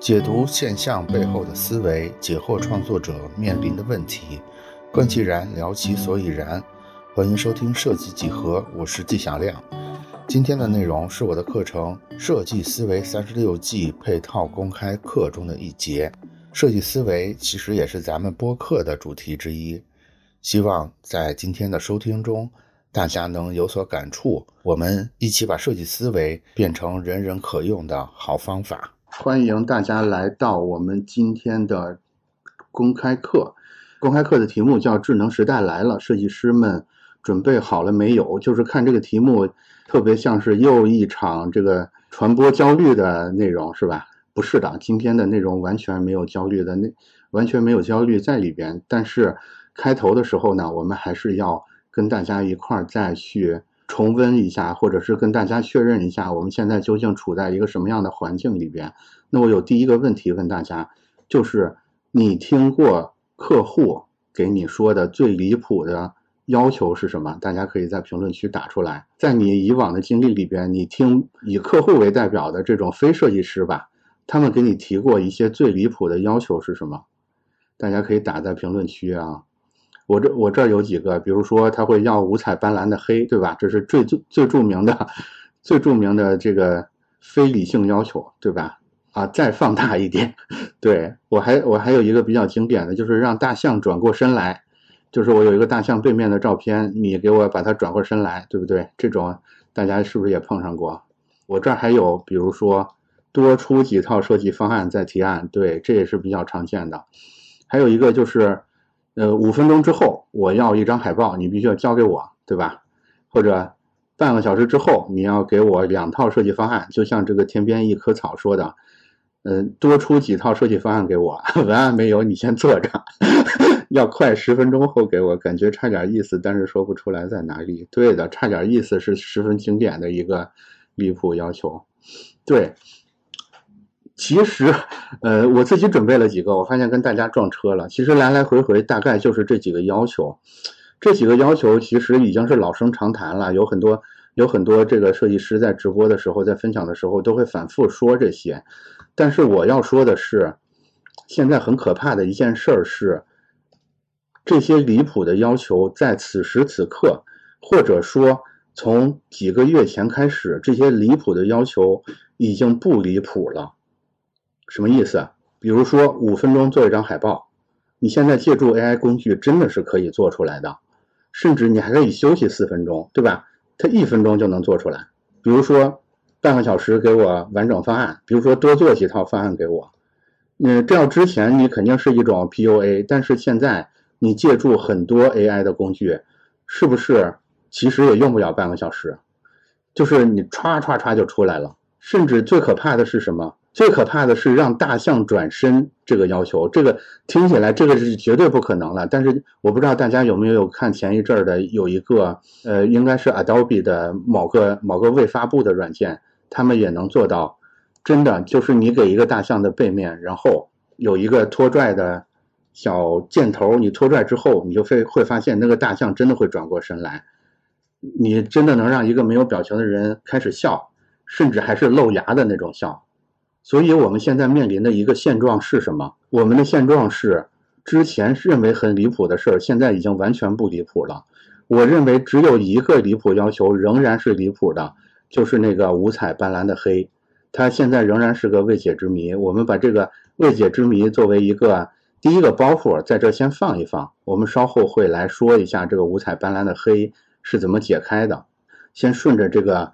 解读现象背后的思维，解惑创作者面临的问题，观其然，聊其所以然。欢迎收听设计几何，我是纪晓亮。今天的内容是我的课程《设计思维三十六计》配套公开课中的一节。设计思维其实也是咱们播客的主题之一。希望在今天的收听中，大家能有所感触。我们一起把设计思维变成人人可用的好方法。欢迎大家来到我们今天的公开课。公开课的题目叫“智能时代来了”，设计师们。准备好了没有？就是看这个题目，特别像是又一场这个传播焦虑的内容，是吧？不是的，今天的内容完全没有焦虑的，那完全没有焦虑在里边。但是开头的时候呢，我们还是要跟大家一块儿再去重温一下，或者是跟大家确认一下，我们现在究竟处在一个什么样的环境里边。那我有第一个问题问大家，就是你听过客户给你说的最离谱的？要求是什么？大家可以在评论区打出来。在你以往的经历里边，你听以客户为代表的这种非设计师吧，他们给你提过一些最离谱的要求是什么？大家可以打在评论区啊。我这我这儿有几个，比如说他会要五彩斑斓的黑，对吧？这是最最最著名的、最著名的这个非理性要求，对吧？啊，再放大一点，对我还我还有一个比较经典的就是让大象转过身来。就是我有一个大象背面的照片，你给我把它转过身来，对不对？这种大家是不是也碰上过？我这儿还有，比如说多出几套设计方案再提案，对，这也是比较常见的。还有一个就是，呃，五分钟之后我要一张海报，你必须要交给我，对吧？或者半个小时之后你要给我两套设计方案，就像这个天边一棵草说的。嗯，多出几套设计方案给我，文案没有，你先做着。要快十分钟后给我，感觉差点意思，但是说不出来在哪里。对的，差点意思是十分经典的一个离谱要求。对，其实，呃，我自己准备了几个，我发现跟大家撞车了。其实来来回回大概就是这几个要求，这几个要求其实已经是老生常谈了，有很多有很多这个设计师在直播的时候，在分享的时候都会反复说这些。但是我要说的是，现在很可怕的一件事儿是，这些离谱的要求在此时此刻，或者说从几个月前开始，这些离谱的要求已经不离谱了。什么意思？比如说五分钟做一张海报，你现在借助 AI 工具真的是可以做出来的，甚至你还可以休息四分钟，对吧？它一分钟就能做出来。比如说。半个小时给我完整方案，比如说多做几套方案给我。嗯，这样之前你肯定是一种 PUA，但是现在你借助很多 AI 的工具，是不是其实也用不了半个小时？就是你歘歘歘就出来了。甚至最可怕的是什么？最可怕的是让大象转身这个要求，这个听起来这个是绝对不可能了。但是我不知道大家有没有看前一阵儿的有一个呃，应该是 Adobe 的某个某个未发布的软件。他们也能做到，真的就是你给一个大象的背面，然后有一个拖拽的小箭头，你拖拽之后，你就会会发现那个大象真的会转过身来，你真的能让一个没有表情的人开始笑，甚至还是露牙的那种笑。所以我们现在面临的一个现状是什么？我们的现状是，之前认为很离谱的事儿，现在已经完全不离谱了。我认为只有一个离谱要求仍然是离谱的。就是那个五彩斑斓的黑，它现在仍然是个未解之谜。我们把这个未解之谜作为一个第一个包袱，在这先放一放。我们稍后会来说一下这个五彩斑斓的黑是怎么解开的。先顺着这个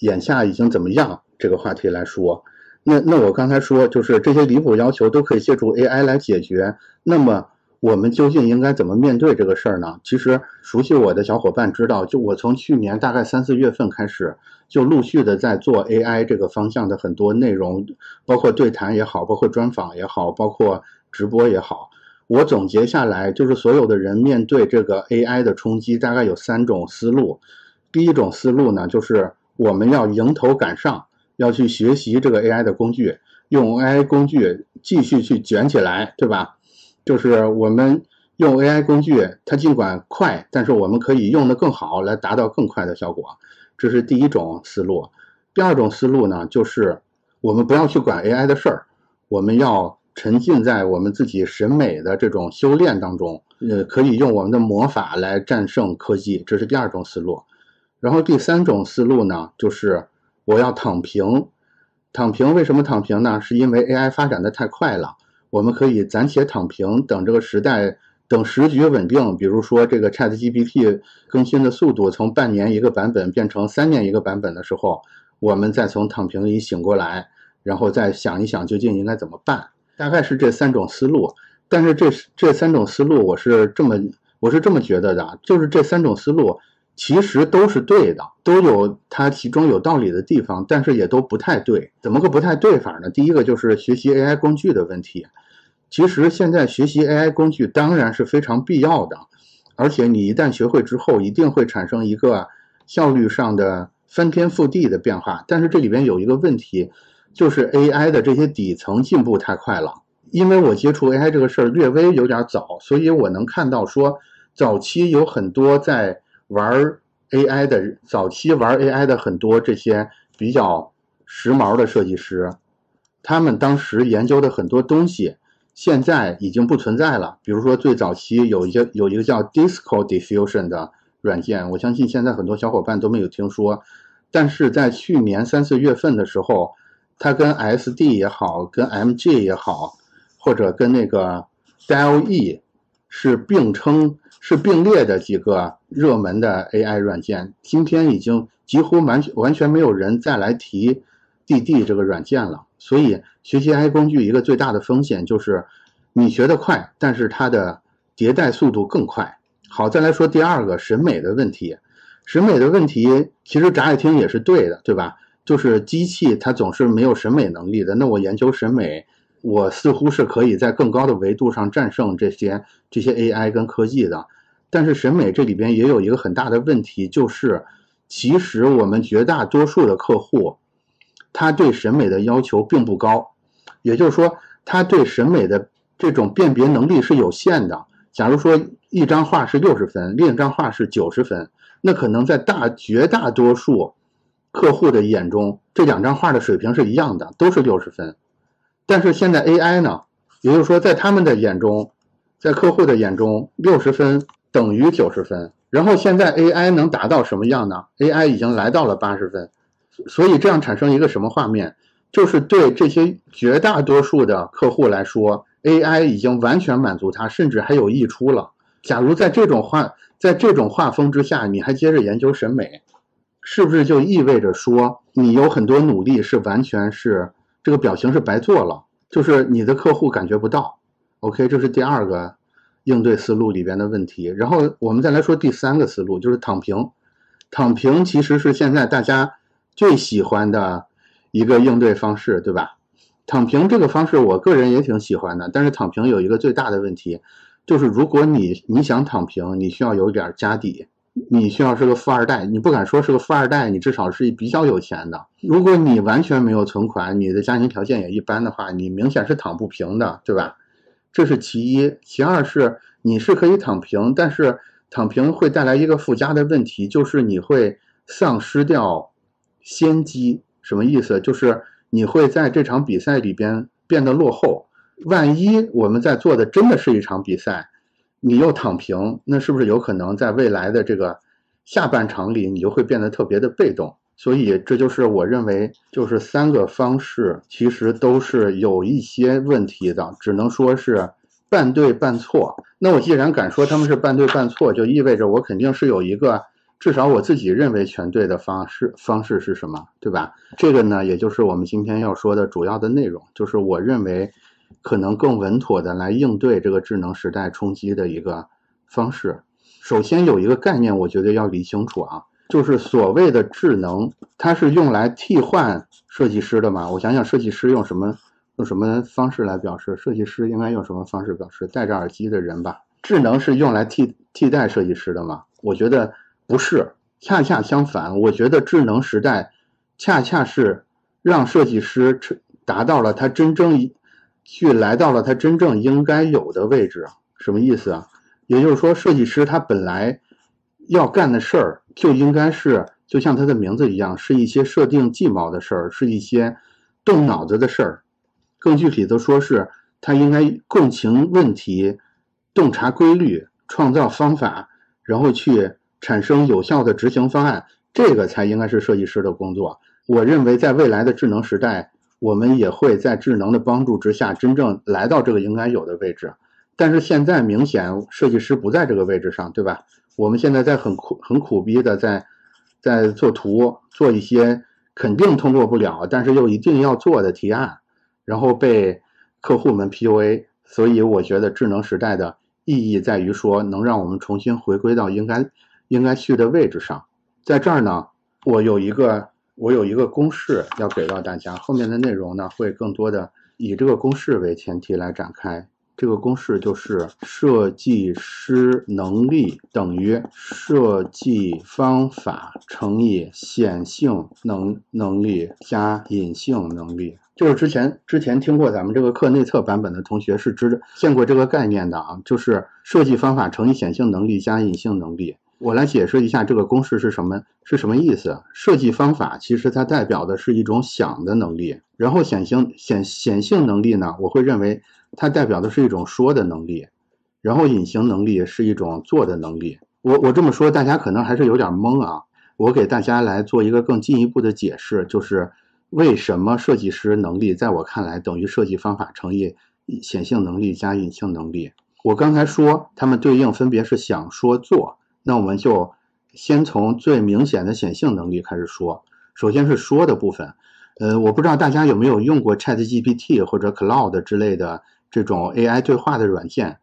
眼下已经怎么样这个话题来说。那那我刚才说，就是这些离谱要求都可以借助 AI 来解决。那么。我们究竟应该怎么面对这个事儿呢？其实熟悉我的小伙伴知道，就我从去年大概三四月份开始，就陆续的在做 AI 这个方向的很多内容，包括对谈也好，包括专访也好，包括直播也好。我总结下来，就是所有的人面对这个 AI 的冲击，大概有三种思路。第一种思路呢，就是我们要迎头赶上，要去学习这个 AI 的工具，用 AI 工具继续去卷起来，对吧？就是我们用 AI 工具，它尽管快，但是我们可以用的更好，来达到更快的效果。这是第一种思路。第二种思路呢，就是我们不要去管 AI 的事儿，我们要沉浸在我们自己审美的这种修炼当中，呃，可以用我们的魔法来战胜科技，这是第二种思路。然后第三种思路呢，就是我要躺平。躺平为什么躺平呢？是因为 AI 发展的太快了，我们可以暂且躺平，等这个时代。等时局稳定，比如说这个 ChatGPT 更新的速度从半年一个版本变成三年一个版本的时候，我们再从躺平里醒过来，然后再想一想究竟应该怎么办。大概是这三种思路。但是这这三种思路，我是这么我是这么觉得的，就是这三种思路其实都是对的，都有它其中有道理的地方，但是也都不太对。怎么个不太对法呢？第一个就是学习 AI 工具的问题。其实现在学习 AI 工具当然是非常必要的，而且你一旦学会之后，一定会产生一个效率上的翻天覆地的变化。但是这里边有一个问题，就是 AI 的这些底层进步太快了。因为我接触 AI 这个事儿略微有点早，所以我能看到说，早期有很多在玩 AI 的，早期玩 AI 的很多这些比较时髦的设计师，他们当时研究的很多东西。现在已经不存在了。比如说，最早期有一个有一个叫 Disco Diffusion 的软件，我相信现在很多小伙伴都没有听说。但是在去年三四月份的时候，它跟 SD 也好，跟 MG 也好，或者跟那个 DALL-E 是并称、是并列的几个热门的 AI 软件。今天已经几乎完完全没有人再来提 DD 这个软件了。所以，学习 AI 工具一个最大的风险就是，你学得快，但是它的迭代速度更快。好，再来说第二个审美的问题。审美的问题其实乍一听也是对的，对吧？就是机器它总是没有审美能力的。那我研究审美，我似乎是可以在更高的维度上战胜这些这些 AI 跟科技的。但是审美这里边也有一个很大的问题，就是其实我们绝大多数的客户。他对审美的要求并不高，也就是说，他对审美的这种辨别能力是有限的。假如说一张画是六十分，另一张画是九十分，那可能在大绝大多数客户的眼中，这两张画的水平是一样的，都是六十分。但是现在 AI 呢，也就是说，在他们的眼中，在客户的眼中，六十分等于九十分。然后现在 AI 能达到什么样呢？AI 已经来到了八十分。所以这样产生一个什么画面？就是对这些绝大多数的客户来说，AI 已经完全满足他，甚至还有溢出了。假如在这种画，在这种画风之下，你还接着研究审美，是不是就意味着说你有很多努力是完全是这个表情是白做了？就是你的客户感觉不到。OK，这是第二个应对思路里边的问题。然后我们再来说第三个思路，就是躺平。躺平其实是现在大家。最喜欢的一个应对方式，对吧？躺平这个方式，我个人也挺喜欢的。但是躺平有一个最大的问题，就是如果你你想躺平，你需要有点家底，你需要是个富二代。你不敢说是个富二代，你至少是比较有钱的。如果你完全没有存款，你的家庭条件也一般的话，你明显是躺不平的，对吧？这是其一。其二是你是可以躺平，但是躺平会带来一个附加的问题，就是你会丧失掉。先机什么意思？就是你会在这场比赛里边变得落后。万一我们在做的真的是一场比赛，你又躺平，那是不是有可能在未来的这个下半场里，你就会变得特别的被动？所以这就是我认为，就是三个方式其实都是有一些问题的，只能说是半对半错。那我既然敢说他们是半对半错，就意味着我肯定是有一个。至少我自己认为全对的方式方式是什么，对吧？这个呢，也就是我们今天要说的主要的内容，就是我认为可能更稳妥的来应对这个智能时代冲击的一个方式。首先有一个概念，我觉得要理清楚啊，就是所谓的智能，它是用来替换设计师的吗？我想想，设计师用什么用什么方式来表示？设计师应该用什么方式表示？戴着耳机的人吧。智能是用来替替代设计师的吗？我觉得。不是，恰恰相反，我觉得智能时代恰恰是让设计师达到了他真正去来到了他真正应该有的位置。什么意思啊？也就是说，设计师他本来要干的事儿就应该是，就像他的名字一样，是一些设定计谋的事儿，是一些动脑子的事儿，更具体的说是，他应该共情问题，洞察规律，创造方法，然后去产生有效的执行方案，这个才应该是设计师的工作。我认为，在未来的智能时代，我们也会在智能的帮助之下，真正来到这个应该有的位置。但是现在明显，设计师不在这个位置上，对吧？我们现在在很苦、很苦逼的在在做图，做一些。肯定通过不了，但是又一定要做的提案，然后被客户们 PUA，所以我觉得智能时代的意义在于说，能让我们重新回归到应该应该去的位置上。在这儿呢，我有一个我有一个公式要给到大家，后面的内容呢会更多的以这个公式为前提来展开。这个公式就是设计师能力等于设计方法乘以显性能能力加隐性能力。就是之前之前听过咱们这个课内测版本的同学是知见过这个概念的啊，就是设计方法乘以显性能力加隐性能力。我来解释一下这个公式是什么是什么意思。设计方法其实它代表的是一种想的能力，然后显性显显性能力呢，我会认为。它代表的是一种说的能力，然后隐形能力是一种做的能力。我我这么说，大家可能还是有点懵啊。我给大家来做一个更进一步的解释，就是为什么设计师能力在我看来等于设计方法乘以显性能力加隐性能力。我刚才说它们对应分别是想说做，那我们就先从最明显的显性能力开始说。首先是说的部分，呃，我不知道大家有没有用过 ChatGPT 或者 Cloud 之类的。这种 AI 对话的软件，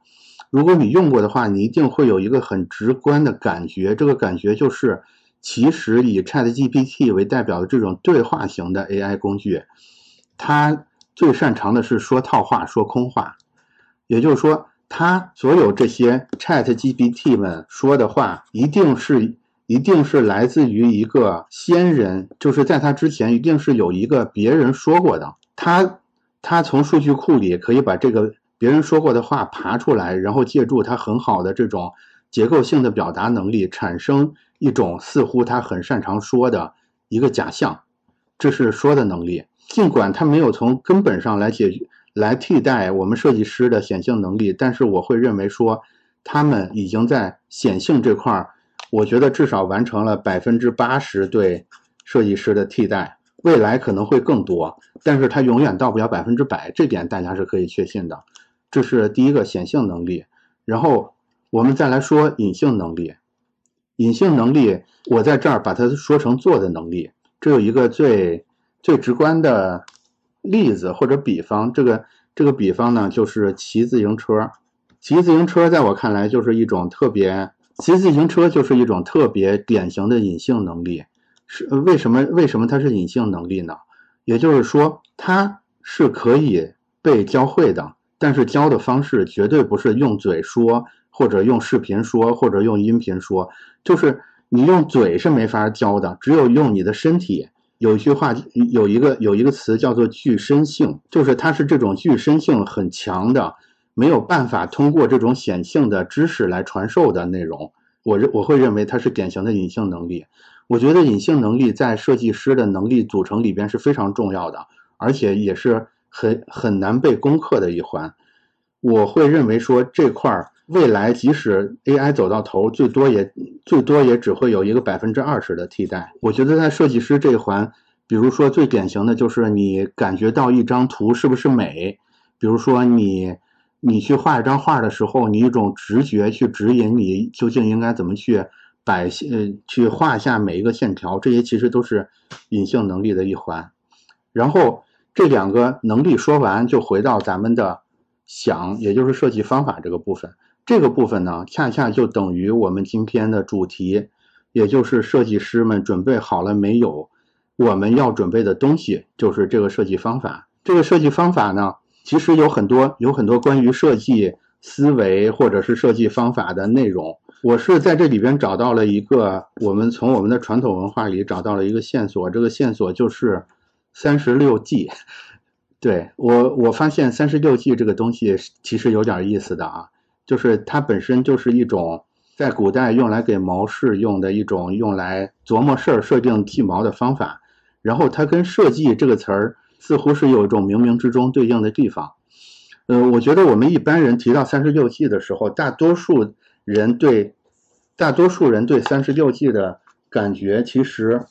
如果你用过的话，你一定会有一个很直观的感觉。这个感觉就是，其实以 ChatGPT 为代表的这种对话型的 AI 工具，它最擅长的是说套话、说空话。也就是说，他所有这些 ChatGPT 们说的话，一定是一定是来自于一个先人，就是在他之前，一定是有一个别人说过的。他。他从数据库里可以把这个别人说过的话爬出来，然后借助他很好的这种结构性的表达能力，产生一种似乎他很擅长说的一个假象，这是说的能力。尽管他没有从根本上来解决、来替代我们设计师的显性能力，但是我会认为说，他们已经在显性这块儿，我觉得至少完成了百分之八十对设计师的替代。未来可能会更多，但是它永远到不了百分之百，这点大家是可以确信的。这是第一个显性能力，然后我们再来说隐性能力。隐性能力，我在这儿把它说成做的能力。这有一个最最直观的例子或者比方，这个这个比方呢，就是骑自行车。骑自行车在我看来就是一种特别，骑自行车就是一种特别典型的隐性能力。是为什么？为什么它是隐性能力呢？也就是说，它是可以被教会的，但是教的方式绝对不是用嘴说，或者用视频说，或者用音频说。就是你用嘴是没法教的，只有用你的身体。有一句话，有一个有一个词叫做具身性，就是它是这种具身性很强的，没有办法通过这种显性的知识来传授的内容。我认我会认为它是典型的隐性能力。我觉得隐性能力在设计师的能力组成里边是非常重要的，而且也是很很难被攻克的一环。我会认为说这块儿未来即使 AI 走到头，最多也最多也只会有一个百分之二十的替代。我觉得在设计师这一环，比如说最典型的就是你感觉到一张图是不是美，比如说你你去画一张画的时候，你一种直觉去指引你究竟应该怎么去。摆线去画下每一个线条，这些其实都是隐性能力的一环。然后这两个能力说完，就回到咱们的想，也就是设计方法这个部分。这个部分呢，恰恰就等于我们今天的主题，也就是设计师们准备好了没有？我们要准备的东西就是这个设计方法。这个设计方法呢，其实有很多有很多关于设计思维或者是设计方法的内容。我是在这里边找到了一个，我们从我们的传统文化里找到了一个线索，这个线索就是三十六计。对我，我发现三十六计这个东西其实有点意思的啊，就是它本身就是一种在古代用来给谋士用的一种用来琢磨事儿、设定计谋的方法，然后它跟设计这个词儿似乎是有一种冥冥之中对应的地方。呃，我觉得我们一般人提到三十六计的时候，大多数人对大多数人对三十六计的感觉，其实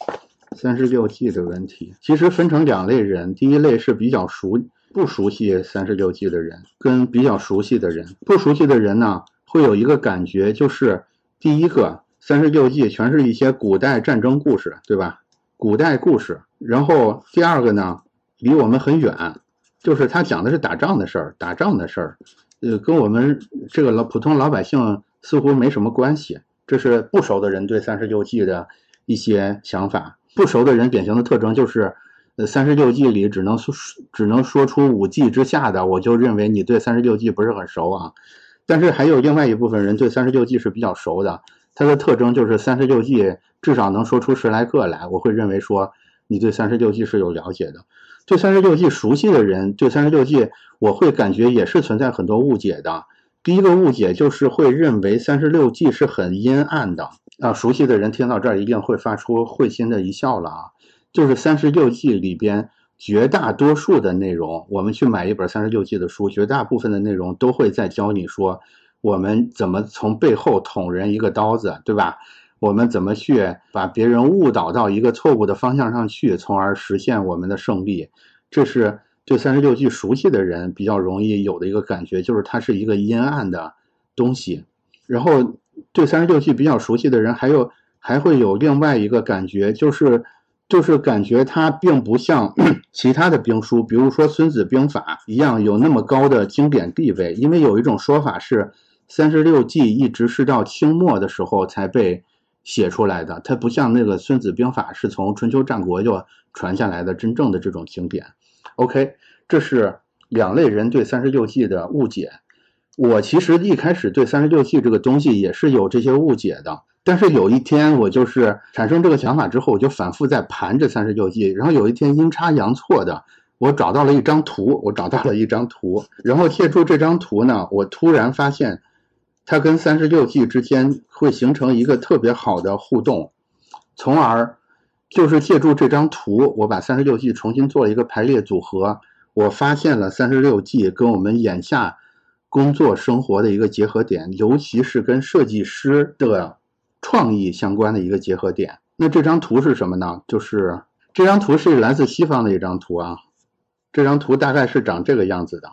三十六计的问题其实分成两类人，第一类是比较熟不熟悉三十六计的人，跟比较熟悉的人。不熟悉的人呢，会有一个感觉，就是第一个三十六计全是一些古代战争故事，对吧？古代故事。然后第二个呢，离我们很远，就是他讲的是打仗的事儿，打仗的事儿，呃，跟我们这个老普通老百姓似乎没什么关系。这是不熟的人对三十六计的一些想法。不熟的人典型的特征就是，呃三十六计里只能说只能说出五计之下的，我就认为你对三十六计不是很熟啊。但是还有另外一部分人对三十六计是比较熟的，它的特征就是三十六计至少能说出十来个来，我会认为说。你对三十六计是有了解的，对三十六计熟悉的人，对三十六计我会感觉也是存在很多误解的。第一个误解就是会认为三十六计是很阴暗的啊。熟悉的人听到这儿一定会发出会心的一笑了啊。就是三十六计里边绝大多数的内容，我们去买一本三十六计的书，绝大部分的内容都会在教你说我们怎么从背后捅人一个刀子，对吧？我们怎么去把别人误导到一个错误的方向上去，从而实现我们的胜利？这是对三十六计熟悉的人比较容易有的一个感觉，就是它是一个阴暗的东西。然后对三十六计比较熟悉的人，还有还会有另外一个感觉，就是就是感觉它并不像 其他的兵书，比如说《孙子兵法》一样有那么高的经典地位。因为有一种说法是，三十六计一直是到清末的时候才被。写出来的，它不像那个《孙子兵法》是从春秋战国就传下来的真正的这种经典。OK，这是两类人对三十六计的误解。我其实一开始对三十六计这个东西也是有这些误解的，但是有一天我就是产生这个想法之后，我就反复在盘这三十六计，然后有一天阴差阳错的，我找到了一张图，我找到了一张图，然后借助这张图呢，我突然发现。它跟三十六计之间会形成一个特别好的互动，从而就是借助这张图，我把三十六计重新做了一个排列组合，我发现了三十六计跟我们眼下工作生活的一个结合点，尤其是跟设计师的创意相关的一个结合点。那这张图是什么呢？就是这张图是来自西方的一张图啊，这张图大概是长这个样子的。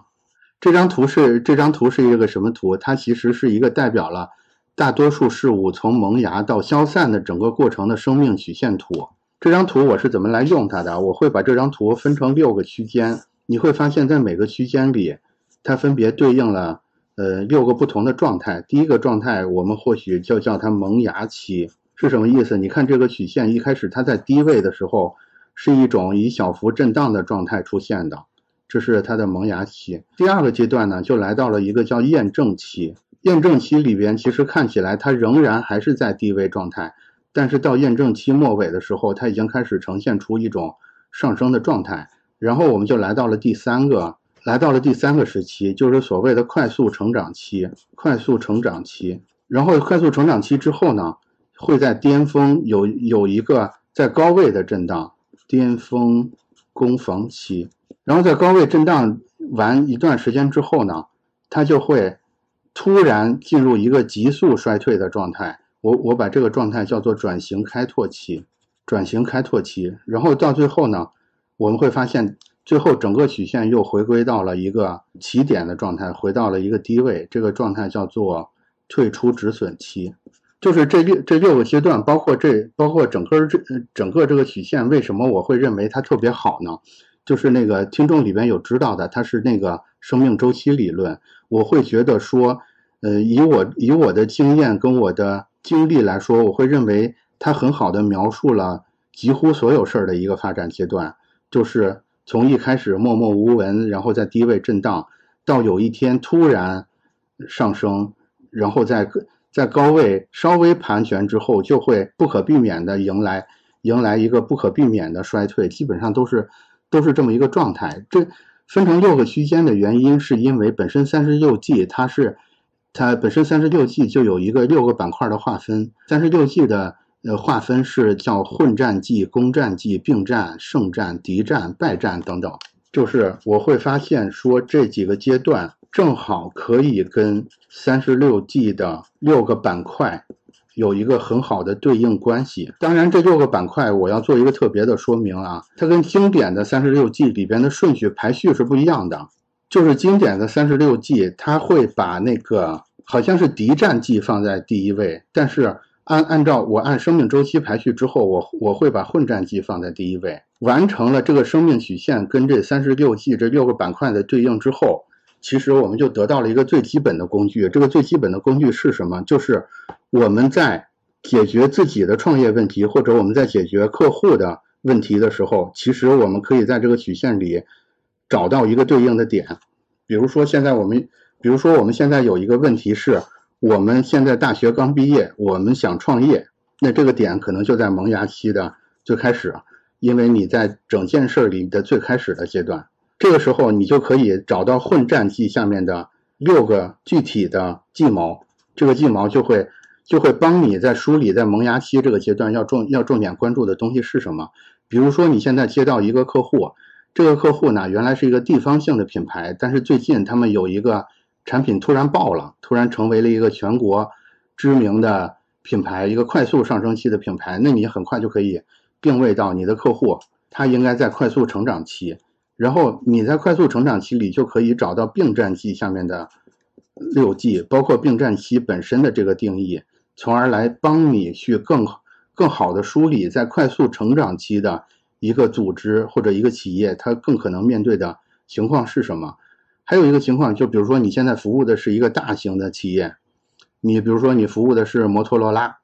这张图是这张图是一个什么图？它其实是一个代表了大多数事物从萌芽到消散的整个过程的生命曲线图。这张图我是怎么来用它的？我会把这张图分成六个区间，你会发现在每个区间里，它分别对应了呃六个不同的状态。第一个状态我们或许就叫它萌芽期，是什么意思？你看这个曲线一开始它在低位的时候是一种以小幅震荡的状态出现的。这是它的萌芽期，第二个阶段呢，就来到了一个叫验证期。验证期里边，其实看起来它仍然还是在低位状态，但是到验证期末尾的时候，它已经开始呈现出一种上升的状态。然后我们就来到了第三个，来到了第三个时期，就是所谓的快速成长期。快速成长期，然后快速成长期之后呢，会在巅峰有有一个在高位的震荡，巅峰攻防期。然后在高位震荡完一段时间之后呢，它就会突然进入一个急速衰退的状态。我我把这个状态叫做转型开拓期，转型开拓期。然后到最后呢，我们会发现最后整个曲线又回归到了一个起点的状态，回到了一个低位。这个状态叫做退出止损期。就是这六这六个阶段，包括这包括整个这整个这个曲线，为什么我会认为它特别好呢？就是那个听众里边有知道的，它是那个生命周期理论。我会觉得说，呃，以我以我的经验跟我的经历来说，我会认为它很好的描述了几乎所有事儿的一个发展阶段，就是从一开始默默无闻，然后在低位震荡，到有一天突然上升，然后在在高位稍微盘旋之后，就会不可避免的迎来迎来一个不可避免的衰退，基本上都是。都是这么一个状态。这分成六个区间的原因，是因为本身三十六计它是它本身三十六计就有一个六个板块的划分。三十六计的呃划分是叫混战季、攻战季、并战、胜战、敌战、败战等等。就是我会发现说这几个阶段正好可以跟三十六计的六个板块有一个很好的对应关系。当然，这六个板块我要做一个特别的说明啊，它跟经典的三十六计里边的顺序排序是不一样的。就是经典的三十六计，它会把那个好像是敌战计放在第一位，但是按按照我按生命周期排序之后，我我会把混战计放在第一位。完成了这个生命曲线跟这三十六计这六个板块的对应之后，其实我们就得到了一个最基本的工具。这个最基本的工具是什么？就是我们在解决自己的创业问题，或者我们在解决客户的问题的时候，其实我们可以在这个曲线里找到一个对应的点。比如说，现在我们，比如说我们现在有一个问题是，我们现在大学刚毕业，我们想创业，那这个点可能就在萌芽期的最开始。因为你在整件事里的最开始的阶段，这个时候你就可以找到混战计下面的六个具体的计谋，这个计谋就会就会帮你在梳理在萌芽期这个阶段要重要重点关注的东西是什么。比如说你现在接到一个客户，这个客户呢原来是一个地方性的品牌，但是最近他们有一个产品突然爆了，突然成为了一个全国知名的品牌，一个快速上升期的品牌，那你很快就可以。定位到你的客户，他应该在快速成长期，然后你在快速成长期里就可以找到并战期下面的六 G，包括并战期本身的这个定义，从而来帮你去更更好的梳理在快速成长期的一个组织或者一个企业，它更可能面对的情况是什么？还有一个情况，就比如说你现在服务的是一个大型的企业，你比如说你服务的是摩托罗拉，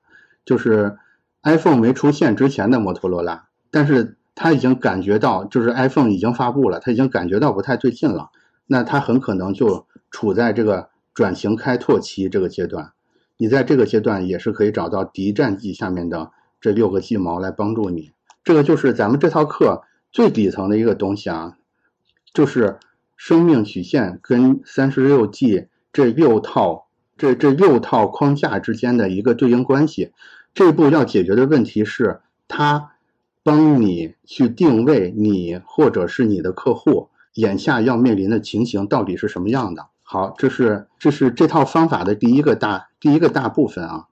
就是。iPhone 没出现之前的摩托罗拉，但是他已经感觉到，就是 iPhone 已经发布了，他已经感觉到不太对劲了。那他很可能就处在这个转型开拓期这个阶段。你在这个阶段也是可以找到敌战计下面的这六个计谋来帮助你。这个就是咱们这套课最底层的一个东西啊，就是生命曲线跟三十六计这六套这这六套框架之间的一个对应关系。这步要解决的问题是，他帮你去定位你或者是你的客户眼下要面临的情形到底是什么样的。好，这是这是这套方法的第一个大第一个大部分啊。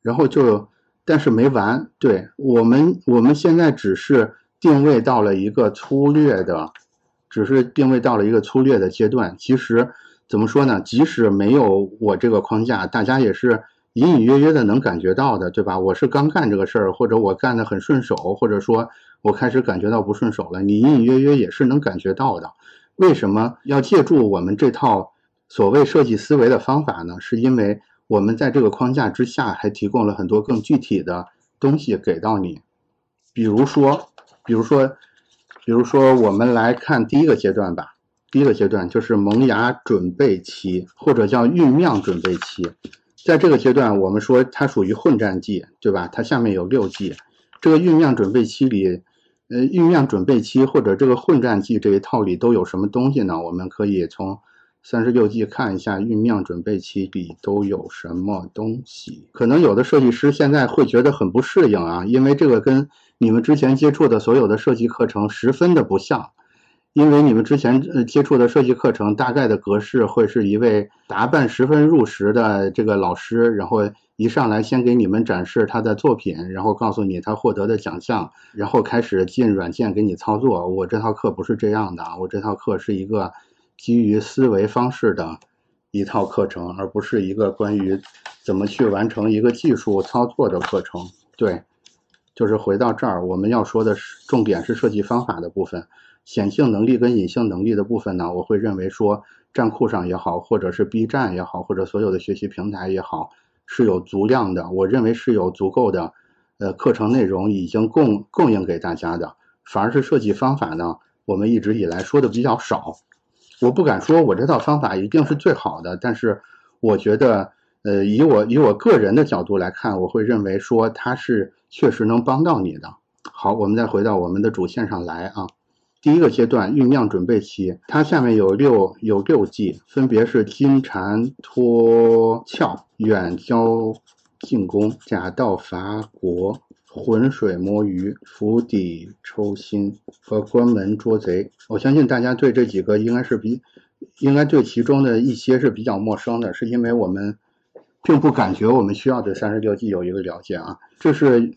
然后就，但是没完。对我们我们现在只是定位到了一个粗略的，只是定位到了一个粗略的阶段。其实怎么说呢？即使没有我这个框架，大家也是。隐隐约约的能感觉到的，对吧？我是刚干这个事儿，或者我干的很顺手，或者说我开始感觉到不顺手了，你隐隐约约也是能感觉到的。为什么要借助我们这套所谓设计思维的方法呢？是因为我们在这个框架之下还提供了很多更具体的东西给到你。比如说，比如说，比如说，我们来看第一个阶段吧。第一个阶段就是萌芽准备期，或者叫酝酿准备期。在这个阶段，我们说它属于混战季，对吧？它下面有六季，这个酝酿准备期里，呃，酝酿准备期或者这个混战季这一套里都有什么东西呢？我们可以从三十六计看一下酝酿准备期里都有什么东西。可能有的设计师现在会觉得很不适应啊，因为这个跟你们之前接触的所有的设计课程十分的不像。因为你们之前呃接触的设计课程大概的格式会是一位打扮十分入时的这个老师，然后一上来先给你们展示他的作品，然后告诉你他获得的奖项，然后开始进软件给你操作。我这套课不是这样的，我这套课是一个基于思维方式的一套课程，而不是一个关于怎么去完成一个技术操作的课程。对，就是回到这儿，我们要说的是重点是设计方法的部分。显性能力跟隐性能力的部分呢，我会认为说，站库上也好，或者是 B 站也好，或者所有的学习平台也好，是有足量的。我认为是有足够的，呃，课程内容已经供供应给大家的。反而是设计方法呢，我们一直以来说的比较少。我不敢说我这套方法一定是最好的，但是我觉得，呃，以我以我个人的角度来看，我会认为说它是确实能帮到你的。好，我们再回到我们的主线上来啊。第一个阶段酝酿准备期，它下面有六有六计，分别是金蝉脱壳、远交进攻、假道伐国、浑水摸鱼、釜底抽薪和关门捉贼。我相信大家对这几个应该是比，应该对其中的一些是比较陌生的，是因为我们并不感觉我们需要对三十六计有一个了解啊。这是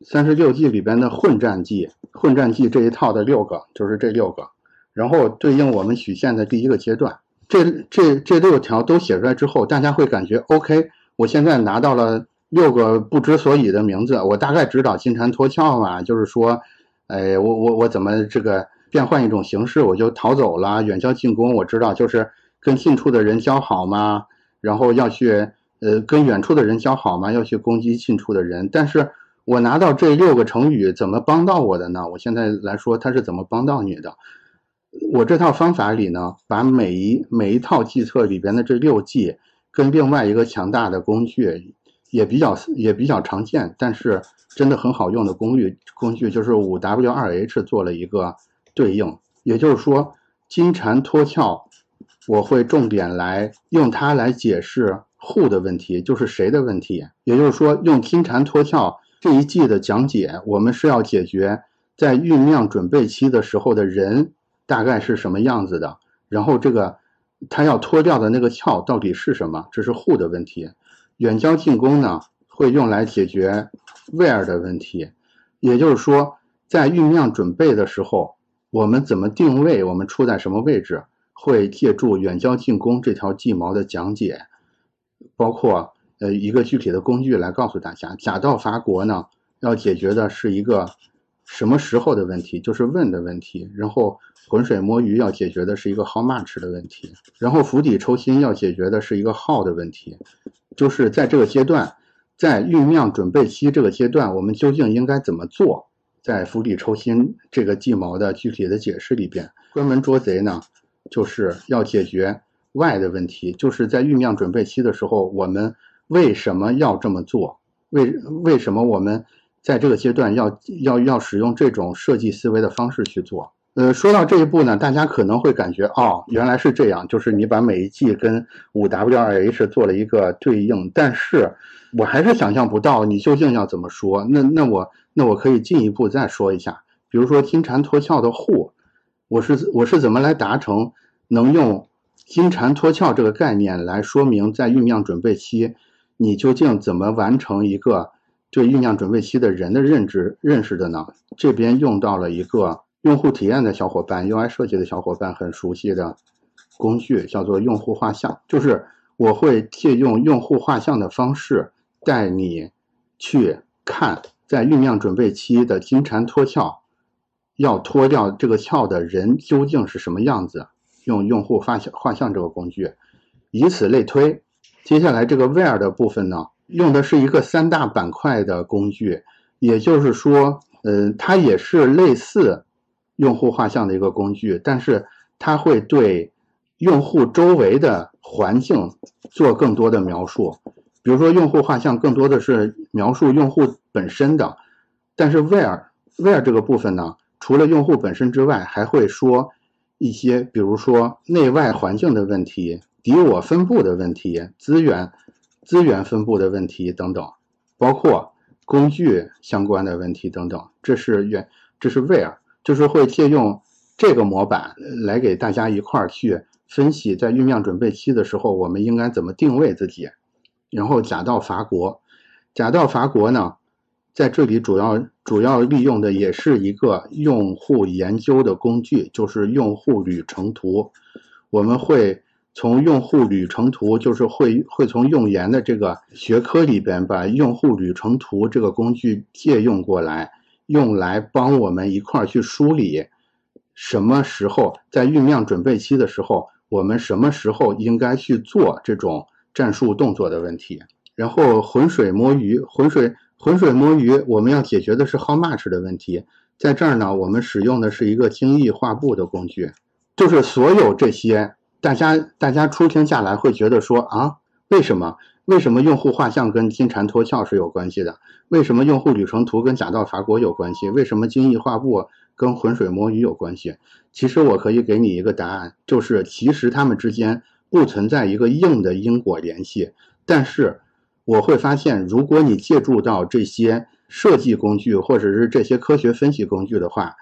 三十六计里边的混战计，混战计这一套的六个，就是这六个，然后对应我们许县的第一个阶段。这这这六条都写出来之后，大家会感觉 OK。我现在拿到了六个不知所以的名字，我大概知道金蝉脱壳嘛，就是说，哎，我我我怎么这个变换一种形式，我就逃走了。远交近攻，我知道就是跟近处的人交好嘛，然后要去呃跟远处的人交好嘛，要去攻击近处的人。但是我拿到这六个成语怎么帮到我的呢？我现在来说，它是怎么帮到你的？我这套方法里呢，把每一每一套计策里边的这六计，跟另外一个强大的工具，也比较也比较常见，但是真的很好用的工具工具，就是五 W 二 H 做了一个对应。也就是说，金蝉脱壳，我会重点来用它来解释 who 的问题，就是谁的问题。也就是说，用金蝉脱壳这一季的讲解，我们是要解决在酝酿准备期的时候的人。大概是什么样子的？然后这个他要脱掉的那个壳到底是什么？这是 who 的问题。远交近攻呢，会用来解决 where 的问题。也就是说，在酝酿准备的时候，我们怎么定位？我们处在什么位置？会借助远交近攻这条计谋的讲解，包括呃一个具体的工具来告诉大家。假道伐国呢，要解决的是一个。什么时候的问题就是问的问题，然后浑水摸鱼要解决的是一个 how much 的问题，然后釜底抽薪要解决的是一个 how 的问题，就是在这个阶段，在酝酿准备期这个阶段，我们究竟应该怎么做？在釜底抽薪这个计谋的具体的解释里边，关门捉贼呢，就是要解决 why 的问题，就是在酝酿准备期的时候，我们为什么要这么做？为为什么我们？在这个阶段，要要要使用这种设计思维的方式去做。呃，说到这一步呢，大家可能会感觉，哦，原来是这样，就是你把每一季跟五 W 二 H 做了一个对应。但是我还是想象不到你究竟要怎么说。那那我那我可以进一步再说一下，比如说金蝉脱壳的 who，我是我是怎么来达成能用金蝉脱壳这个概念来说明在酝酿准备期，你究竟怎么完成一个。对酝酿准备期的人的认知认识的呢？这边用到了一个用户体验的小伙伴、UI 设计的小伙伴很熟悉的工具，叫做用户画像。就是我会借用用户画像的方式带你去看，在酝酿准备期的金蝉脱壳，要脱掉这个壳的人究竟是什么样子？用用户画像画像这个工具，以此类推。接下来这个 where 的部分呢？用的是一个三大板块的工具，也就是说，呃，它也是类似用户画像的一个工具，但是它会对用户周围的环境做更多的描述。比如说，用户画像更多的是描述用户本身的，但是 where where 这个部分呢，除了用户本身之外，还会说一些，比如说内外环境的问题、敌我分布的问题、资源。资源分布的问题等等，包括工具相关的问题等等，这是原这是 where，就是会借用这个模板来给大家一块儿去分析，在酝酿准备期的时候，我们应该怎么定位自己。然后假道伐国，假道伐国呢，在这里主要主要利用的也是一个用户研究的工具，就是用户旅程图，我们会。从用户旅程图，就是会会从用研的这个学科里边把用户旅程图这个工具借用过来，用来帮我们一块儿去梳理，什么时候在酝酿准备期的时候，我们什么时候应该去做这种战术动作的问题。然后浑水摸鱼，浑水浑水摸鱼，我们要解决的是 how much 的问题。在这儿呢，我们使用的是一个精益画布的工具，就是所有这些。大家大家初听下来会觉得说啊，为什么为什么用户画像跟金蝉脱壳是有关系的？为什么用户旅程图跟假道伐国有关系？为什么精益画布跟浑水摸鱼有关系？其实我可以给你一个答案，就是其实他们之间不存在一个硬的因果联系，但是我会发现，如果你借助到这些设计工具或者是这些科学分析工具的话，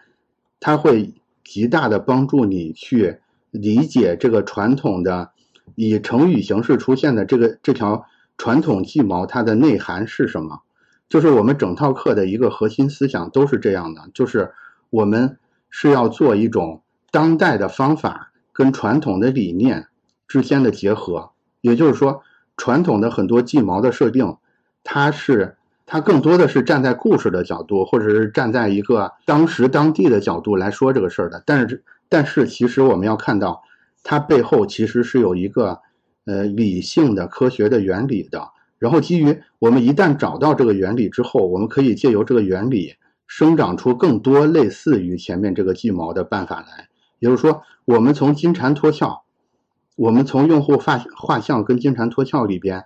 它会极大的帮助你去理解这个传统的以成语形式出现的这个这条传统技毛它的内涵是什么。就是我们整套课的一个核心思想都是这样的，就是我们是要做一种当代的方法跟传统的理念之间的结合，也就是说，传统的很多技毛的设定，它是它更多的是站在故事的角度，或者是站在一个当时当地的角度来说这个事儿的。但是，但是其实我们要看到，它背后其实是有一个呃理性的科学的原理的。然后，基于我们一旦找到这个原理之后，我们可以借由这个原理生长出更多类似于前面这个计毛的办法来。也就是说，我们从金蝉脱壳，我们从用户画画像跟金蝉脱壳里边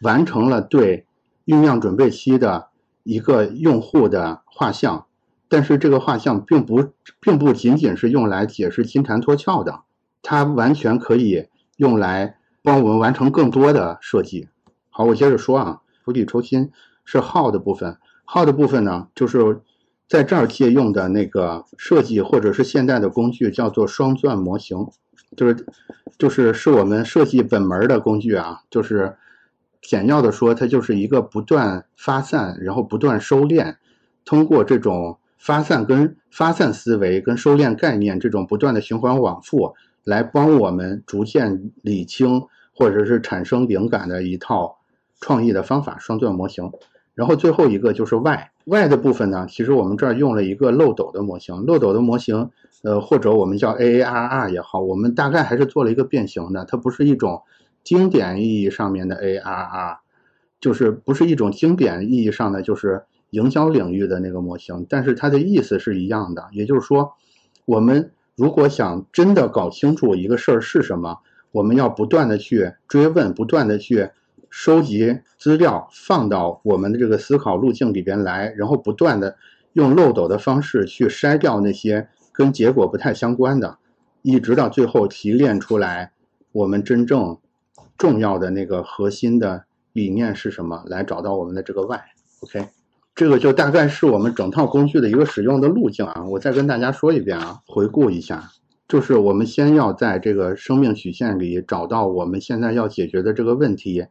完成了对酝酿准备期的一个用户的画像，但是这个画像并不并不仅仅是用来解释金蝉脱壳的，它完全可以用来帮我们完成更多的设计。好，我接着说啊，釜底抽薪是号的部分，号的部分呢，就是在这儿借用的那个设计或者是现代的工具叫做双钻模型，就是就是是我们设计本门的工具啊，就是简要的说，它就是一个不断发散，然后不断收敛，通过这种发散跟发散思维跟收敛概念这种不断的循环往复，来帮我们逐渐理清或者是产生灵感的一套。创意的方法，双钻模型，然后最后一个就是 Y，Y 的部分呢，其实我们这儿用了一个漏斗的模型，漏斗的模型，呃，或者我们叫 AARR 也好，我们大概还是做了一个变形的，它不是一种经典意义上面的 ARR，就是不是一种经典意义上的就是营销领域的那个模型，但是它的意思是一样的，也就是说，我们如果想真的搞清楚一个事儿是什么，我们要不断的去追问，不断的去。收集资料放到我们的这个思考路径里边来，然后不断的用漏斗的方式去筛掉那些跟结果不太相关的，一直到最后提炼出来我们真正重要的那个核心的理念是什么，来找到我们的这个 Y。OK，这个就大概是我们整套工具的一个使用的路径啊。我再跟大家说一遍啊，回顾一下，就是我们先要在这个生命曲线里找到我们现在要解决的这个问题。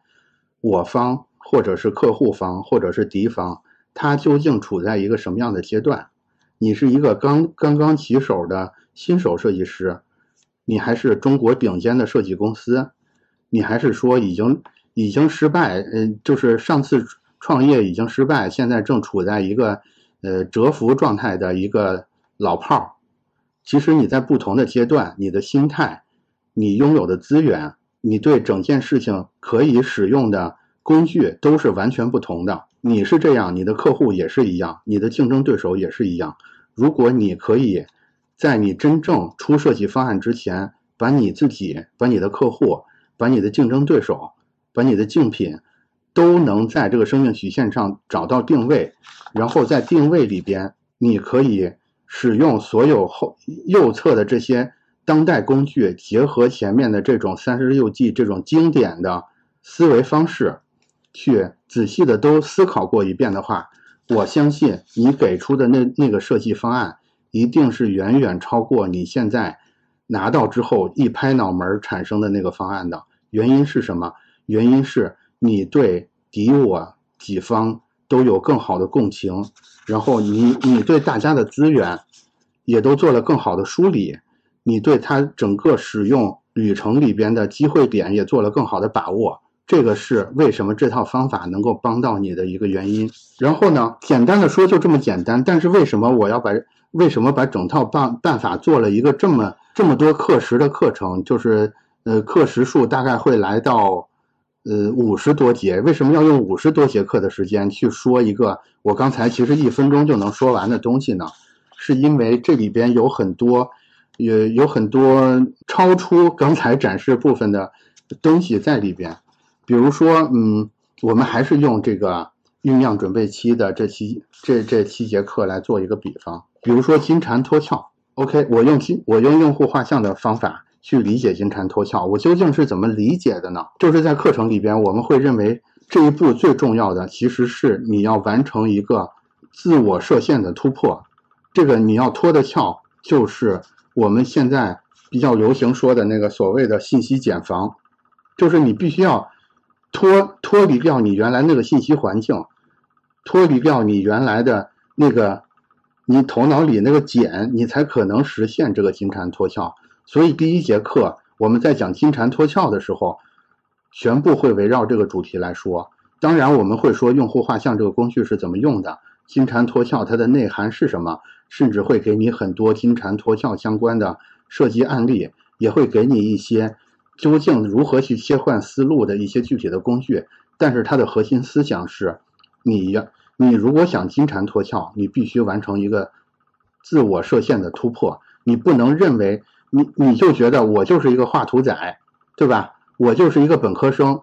我方或者是客户方或者是敌方，他究竟处在一个什么样的阶段？你是一个刚刚刚起手的新手设计师，你还是中国顶尖的设计公司，你还是说已经已经失败？嗯，就是上次创业已经失败，现在正处在一个呃蛰伏状态的一个老炮儿。其实你在不同的阶段，你的心态，你拥有的资源。你对整件事情可以使用的工具都是完全不同的。你是这样，你的客户也是一样，你的竞争对手也是一样。如果你可以在你真正出设计方案之前，把你自己、把你的客户、把你的竞争对手、把你的竞品都能在这个生命曲线上找到定位，然后在定位里边，你可以使用所有后右侧的这些。当代工具结合前面的这种三十六计这种经典的思维方式，去仔细的都思考过一遍的话，我相信你给出的那那个设计方案一定是远远超过你现在拿到之后一拍脑门产生的那个方案的。原因是什么？原因是你对敌我几方都有更好的共情，然后你你对大家的资源也都做了更好的梳理。你对它整个使用旅程里边的机会点也做了更好的把握，这个是为什么这套方法能够帮到你的一个原因。然后呢，简单的说就这么简单，但是为什么我要把为什么把整套办办法做了一个这么这么多课时的课程，就是呃课时数大概会来到呃五十多节，为什么要用五十多节课的时间去说一个我刚才其实一分钟就能说完的东西呢？是因为这里边有很多。也有很多超出刚才展示部分的东西在里边，比如说，嗯，我们还是用这个酝酿准备期的这期这这七节课来做一个比方，比如说金蝉脱壳，OK，我用金我用用户画像的方法去理解金蝉脱壳，我究竟是怎么理解的呢？就是在课程里边，我们会认为这一步最重要的其实是你要完成一个自我设限的突破。这个你要脱的壳，就是我们现在比较流行说的那个所谓的信息茧房，就是你必须要脱脱离掉你原来那个信息环境，脱离掉你原来的那个你头脑里那个茧，你才可能实现这个金蝉脱壳。所以第一节课我们在讲金蝉脱壳的时候。全部会围绕这个主题来说，当然我们会说用户画像这个工具是怎么用的，金蝉脱壳它的内涵是什么，甚至会给你很多金蝉脱壳相关的设计案例，也会给你一些究竟如何去切换思路的一些具体的工具。但是它的核心思想是，你你如果想金蝉脱壳，你必须完成一个自我设限的突破，你不能认为你你就觉得我就是一个画图仔，对吧？我就是一个本科生，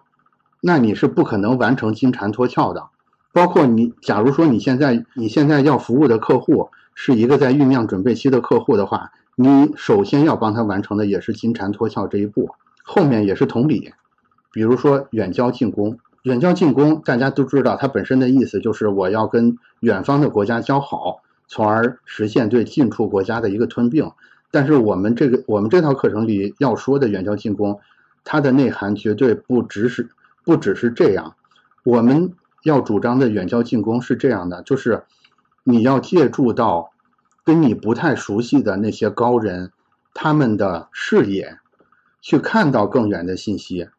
那你是不可能完成金蝉脱壳的。包括你，假如说你现在你现在要服务的客户是一个在酝酿准备期的客户的话，你首先要帮他完成的也是金蝉脱壳这一步，后面也是同理。比如说远交近攻，远交近攻大家都知道，它本身的意思就是我要跟远方的国家交好，从而实现对近处国家的一个吞并。但是我们这个我们这套课程里要说的远交近攻。它的内涵绝对不只是不只是这样，我们要主张的远交近攻是这样的，就是你要借助到跟你不太熟悉的那些高人他们的视野，去看到更远的信息。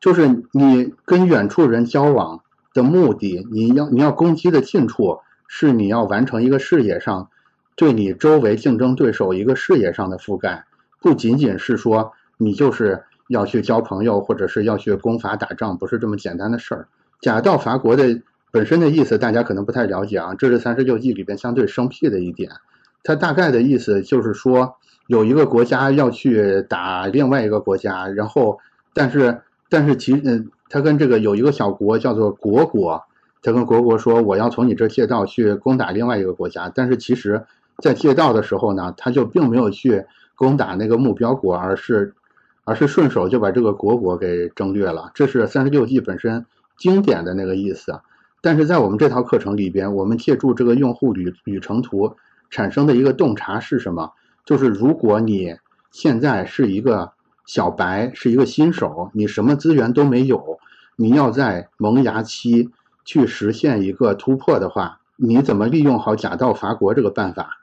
就是你跟远处人交往的目的，你要你要攻击的近处是你要完成一个视野上对你周围竞争对手一个视野上的覆盖，不仅仅是说你就是。要去交朋友，或者是要去攻伐打仗，不是这么简单的事儿。假道伐国的本身的意思，大家可能不太了解啊。这是三十六计里边相对生僻的一点。它大概的意思就是说，有一个国家要去打另外一个国家，然后，但是，但是其嗯，他跟这个有一个小国叫做国国，他跟国国说，我要从你这借道去攻打另外一个国家。但是其实，在借道的时候呢，他就并没有去攻打那个目标国，而是。而是顺手就把这个国国给征略了，这是三十六计本身经典的那个意思。但是在我们这套课程里边，我们借助这个用户旅旅程图产生的一个洞察是什么？就是如果你现在是一个小白，是一个新手，你什么资源都没有，你要在萌芽期去实现一个突破的话，你怎么利用好假道伐国这个办法？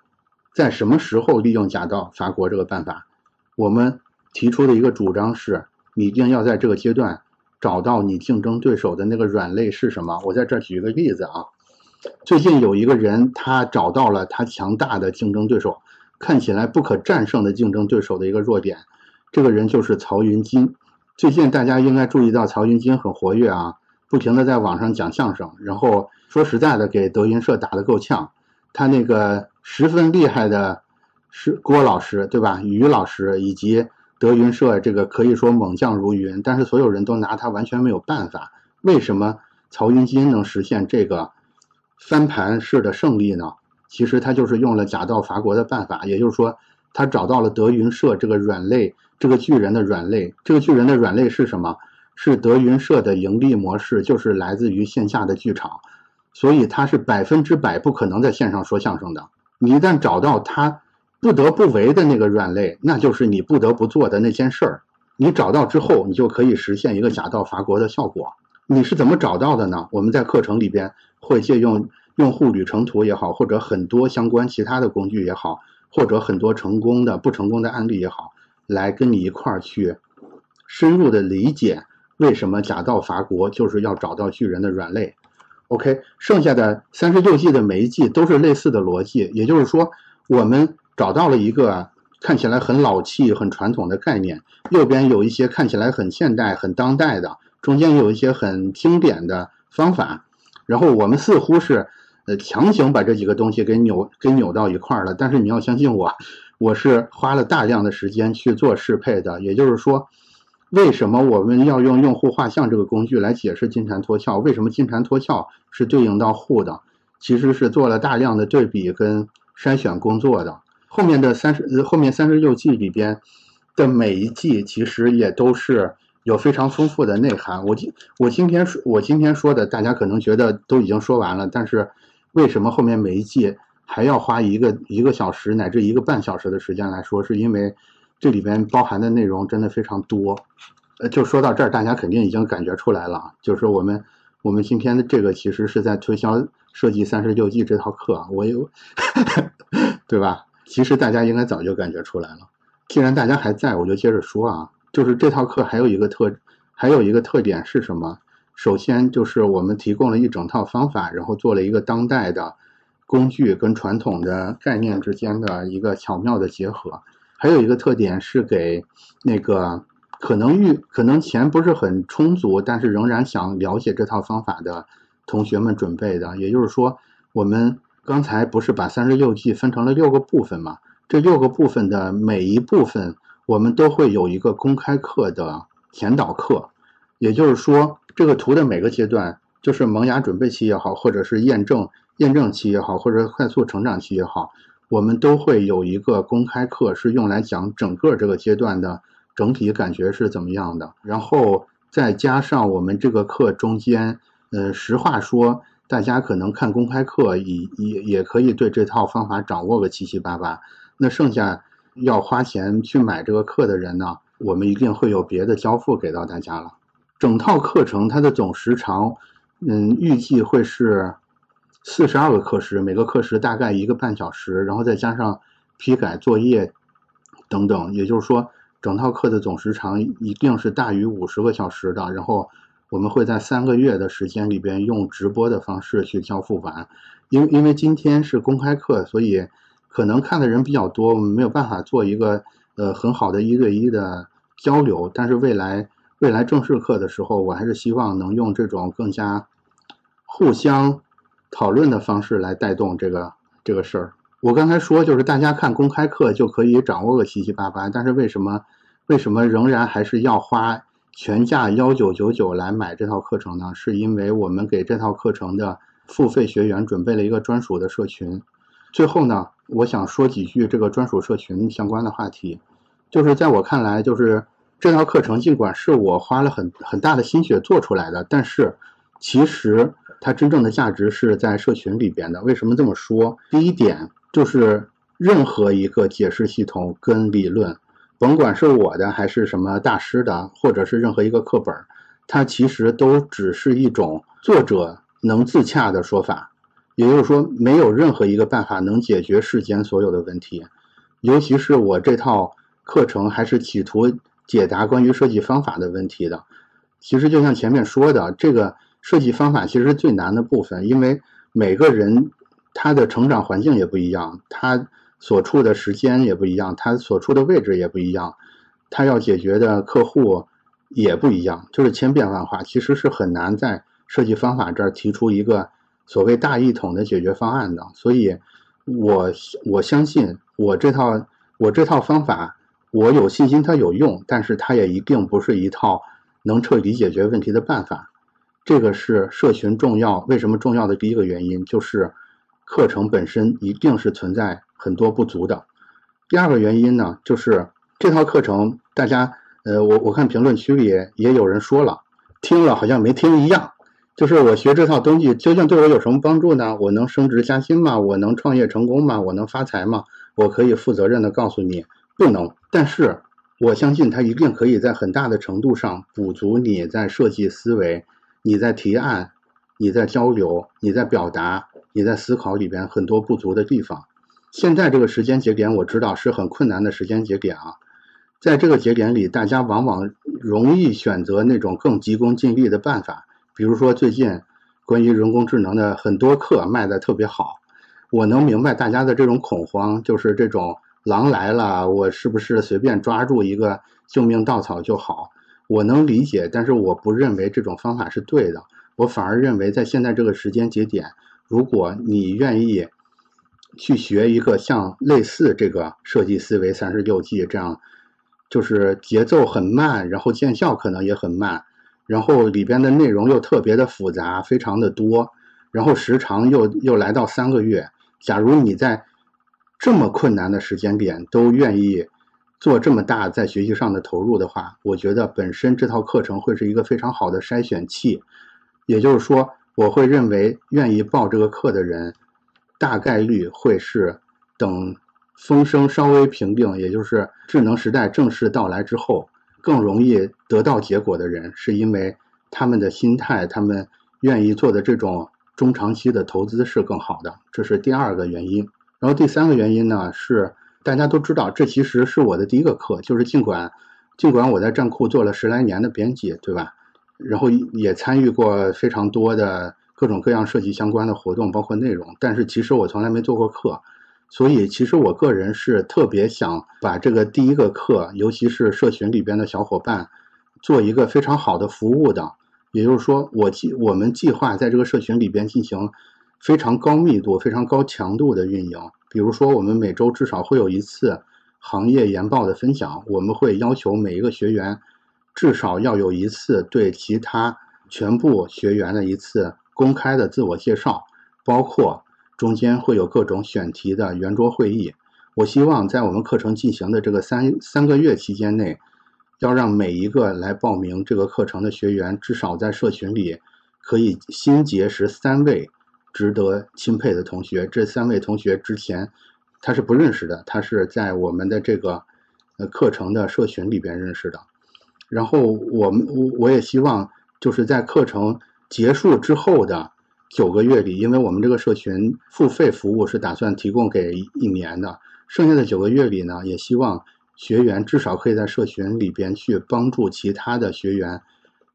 在什么时候利用假道伐国这个办法？我们。提出的一个主张是，你一定要在这个阶段找到你竞争对手的那个软肋是什么。我在这举一个例子啊，最近有一个人他找到了他强大的竞争对手，看起来不可战胜的竞争对手的一个弱点。这个人就是曹云金。最近大家应该注意到曹云金很活跃啊，不停的在网上讲相声，然后说实在的给德云社打得够呛。他那个十分厉害的是郭老师对吧？于老师以及。德云社这个可以说猛将如云，但是所有人都拿他完全没有办法。为什么曹云金能实现这个翻盘式的胜利呢？其实他就是用了假道伐国的办法，也就是说，他找到了德云社这个软肋，这个巨人的软肋。这个巨人的软肋是什么？是德云社的盈利模式，就是来自于线下的剧场，所以他是百分之百不可能在线上说相声的。你一旦找到他。不得不为的那个软肋，那就是你不得不做的那件事儿。你找到之后，你就可以实现一个假道伐国的效果。你是怎么找到的呢？我们在课程里边会借用用户旅程图也好，或者很多相关其他的工具也好，或者很多成功的、不成功的案例也好，来跟你一块儿去深入的理解为什么假道伐国就是要找到巨人的软肋。OK，剩下的三十六计的每一计都是类似的逻辑，也就是说我们。找到了一个看起来很老气、很传统的概念，右边有一些看起来很现代、很当代的，中间有一些很经典的方法，然后我们似乎是呃强行把这几个东西给扭给扭到一块儿了。但是你要相信我，我是花了大量的时间去做适配的。也就是说，为什么我们要用用户画像这个工具来解释金蝉脱壳？为什么金蝉脱壳是对应到户的？其实是做了大量的对比跟筛选工作的。后面的三十，后面三十六计里边的每一计，其实也都是有非常丰富的内涵。我今我今天说，我今天说的，大家可能觉得都已经说完了，但是为什么后面每一季还要花一个一个小时乃至一个半小时的时间来说？是因为这里边包含的内容真的非常多。呃，就说到这儿，大家肯定已经感觉出来了，就是我们我们今天的这个其实是在推销设计三十六计这套课，我有，对吧？其实大家应该早就感觉出来了。既然大家还在，我就接着说啊。就是这套课还有一个特，还有一个特点是什么？首先就是我们提供了一整套方法，然后做了一个当代的工具跟传统的概念之间的一个巧妙的结合。还有一个特点是给那个可能预可能钱不是很充足，但是仍然想了解这套方法的同学们准备的。也就是说，我们刚才不是把三十六计分成了六个部分吗？这六个部分的每一部分。我们都会有一个公开课的前导课，也就是说，这个图的每个阶段，就是萌芽准备期也好，或者是验证验证期也好，或者快速成长期也好，我们都会有一个公开课，是用来讲整个这个阶段的整体感觉是怎么样的。然后再加上我们这个课中间，呃，实话说，大家可能看公开课也也也可以对这套方法掌握个七七八八，那剩下。要花钱去买这个课的人呢，我们一定会有别的交付给到大家了。整套课程它的总时长，嗯，预计会是四十二个课时，每个课时大概一个半小时，然后再加上批改作业等等，也就是说，整套课的总时长一定是大于五十个小时的。然后我们会在三个月的时间里边用直播的方式去交付完，因因为今天是公开课，所以。可能看的人比较多，我们没有办法做一个呃很好的一对一的交流。但是未来未来正式课的时候，我还是希望能用这种更加互相讨论的方式来带动这个这个事儿。我刚才说就是大家看公开课就可以掌握个七七八八，但是为什么为什么仍然还是要花全价幺九九九来买这套课程呢？是因为我们给这套课程的付费学员准备了一个专属的社群。最后呢。我想说几句这个专属社群相关的话题，就是在我看来，就是这套课程尽管是我花了很很大的心血做出来的，但是其实它真正的价值是在社群里边的。为什么这么说？第一点就是任何一个解释系统跟理论，甭管是我的还是什么大师的，或者是任何一个课本，它其实都只是一种作者能自洽的说法。也就是说，没有任何一个办法能解决世间所有的问题，尤其是我这套课程还是企图解答关于设计方法的问题的。其实就像前面说的，这个设计方法其实最难的部分，因为每个人他的成长环境也不一样，他所处的时间也不一样，他所处的位置也不一样，他要解决的客户也不一样，就是千变万化，其实是很难在设计方法这儿提出一个。所谓大一统的解决方案的，所以，我我相信我这套我这套方法，我有信心它有用，但是它也一定不是一套能彻底解决问题的办法。这个是社群重要，为什么重要的第一个原因就是课程本身一定是存在很多不足的。第二个原因呢，就是这套课程大家呃，我我看评论区里也有人说了，听了好像没听一样。就是我学这套东西究竟对我有什么帮助呢？我能升职加薪吗？我能创业成功吗？我能发财吗？我可以负责任的告诉你，不能。但是我相信它一定可以在很大的程度上补足你在设计思维、你在提案、你在交流、你在表达、你在思考里边很多不足的地方。现在这个时间节点，我知道是很困难的时间节点啊。在这个节点里，大家往往容易选择那种更急功近利的办法。比如说，最近关于人工智能的很多课卖的特别好，我能明白大家的这种恐慌，就是这种狼来了，我是不是随便抓住一个救命稻草就好？我能理解，但是我不认为这种方法是对的。我反而认为，在现在这个时间节点，如果你愿意去学一个像类似这个设计思维三十六计这样，就是节奏很慢，然后见效可能也很慢。然后里边的内容又特别的复杂，非常的多，然后时长又又来到三个月。假如你在这么困难的时间点都愿意做这么大在学习上的投入的话，我觉得本身这套课程会是一个非常好的筛选器。也就是说，我会认为愿意报这个课的人，大概率会是等风声稍微平定，也就是智能时代正式到来之后，更容易得到结果的人，是因为他们的心态，他们愿意做的这种中长期的投资是更好的。这是第二个原因。然后第三个原因呢是。大家都知道，这其实是我的第一个课。就是尽管，尽管我在站库做了十来年的编辑，对吧？然后也参与过非常多的各种各样设计相关的活动，包括内容。但是其实我从来没做过课，所以其实我个人是特别想把这个第一个课，尤其是社群里边的小伙伴，做一个非常好的服务的。也就是说，我计我们计划在这个社群里边进行非常高密度、非常高强度的运营。比如说，我们每周至少会有一次行业研报的分享，我们会要求每一个学员至少要有一次对其他全部学员的一次公开的自我介绍，包括中间会有各种选题的圆桌会议。我希望在我们课程进行的这个三三个月期间内，要让每一个来报名这个课程的学员至少在社群里可以新结识三位。值得钦佩的同学，这三位同学之前他是不认识的，他是在我们的这个呃课程的社群里边认识的。然后我们我我也希望就是在课程结束之后的九个月里，因为我们这个社群付费服务是打算提供给一年的，剩下的九个月里呢，也希望学员至少可以在社群里边去帮助其他的学员，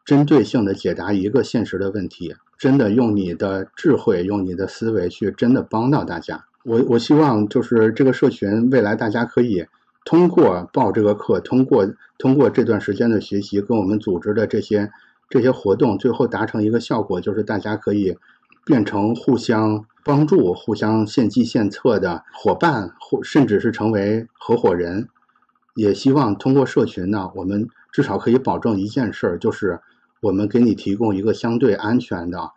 针对性的解答一个现实的问题。真的用你的智慧，用你的思维去真的帮到大家。我我希望就是这个社群未来大家可以通过报这个课，通过通过这段时间的学习，跟我们组织的这些这些活动，最后达成一个效果，就是大家可以变成互相帮助、互相献计献策的伙伴，或甚至是成为合伙人。也希望通过社群呢，我们至少可以保证一件事儿，就是。我们给你提供一个相对安全的、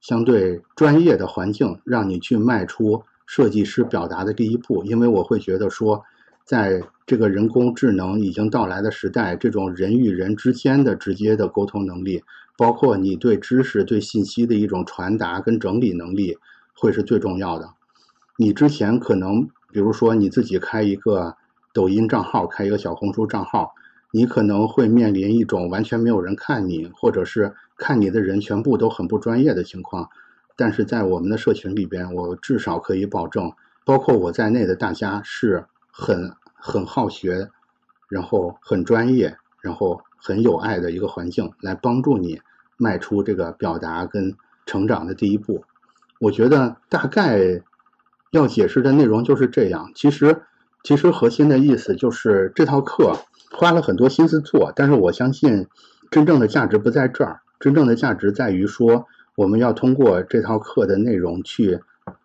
相对专业的环境，让你去迈出设计师表达的第一步。因为我会觉得说，在这个人工智能已经到来的时代，这种人与人之间的直接的沟通能力，包括你对知识、对信息的一种传达跟整理能力，会是最重要的。你之前可能，比如说你自己开一个抖音账号，开一个小红书账号。你可能会面临一种完全没有人看你，或者是看你的人全部都很不专业的情况。但是在我们的社群里边，我至少可以保证，包括我在内的大家是很很好学，然后很专业，然后很有爱的一个环境，来帮助你迈出这个表达跟成长的第一步。我觉得大概要解释的内容就是这样。其实，其实核心的意思就是这套课。花了很多心思做，但是我相信，真正的价值不在这儿。真正的价值在于说，我们要通过这套课的内容去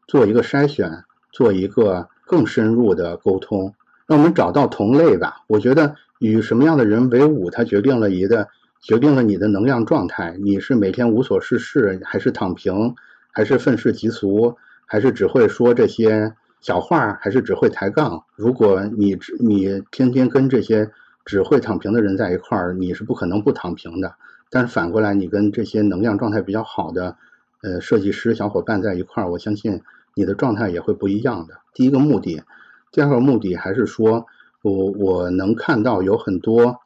做一个筛选，做一个更深入的沟通，让我们找到同类吧。我觉得与什么样的人为伍，它决定了你的，决定了你的能量状态。你是每天无所事事，还是躺平，还是愤世嫉俗，还是只会说这些小话，还是只会抬杠？如果你只你天天跟这些。只会躺平的人在一块儿，你是不可能不躺平的。但是反过来，你跟这些能量状态比较好的，呃，设计师小伙伴在一块儿，我相信你的状态也会不一样的。第一个目的，第二个目的还是说，我我能看到有很多，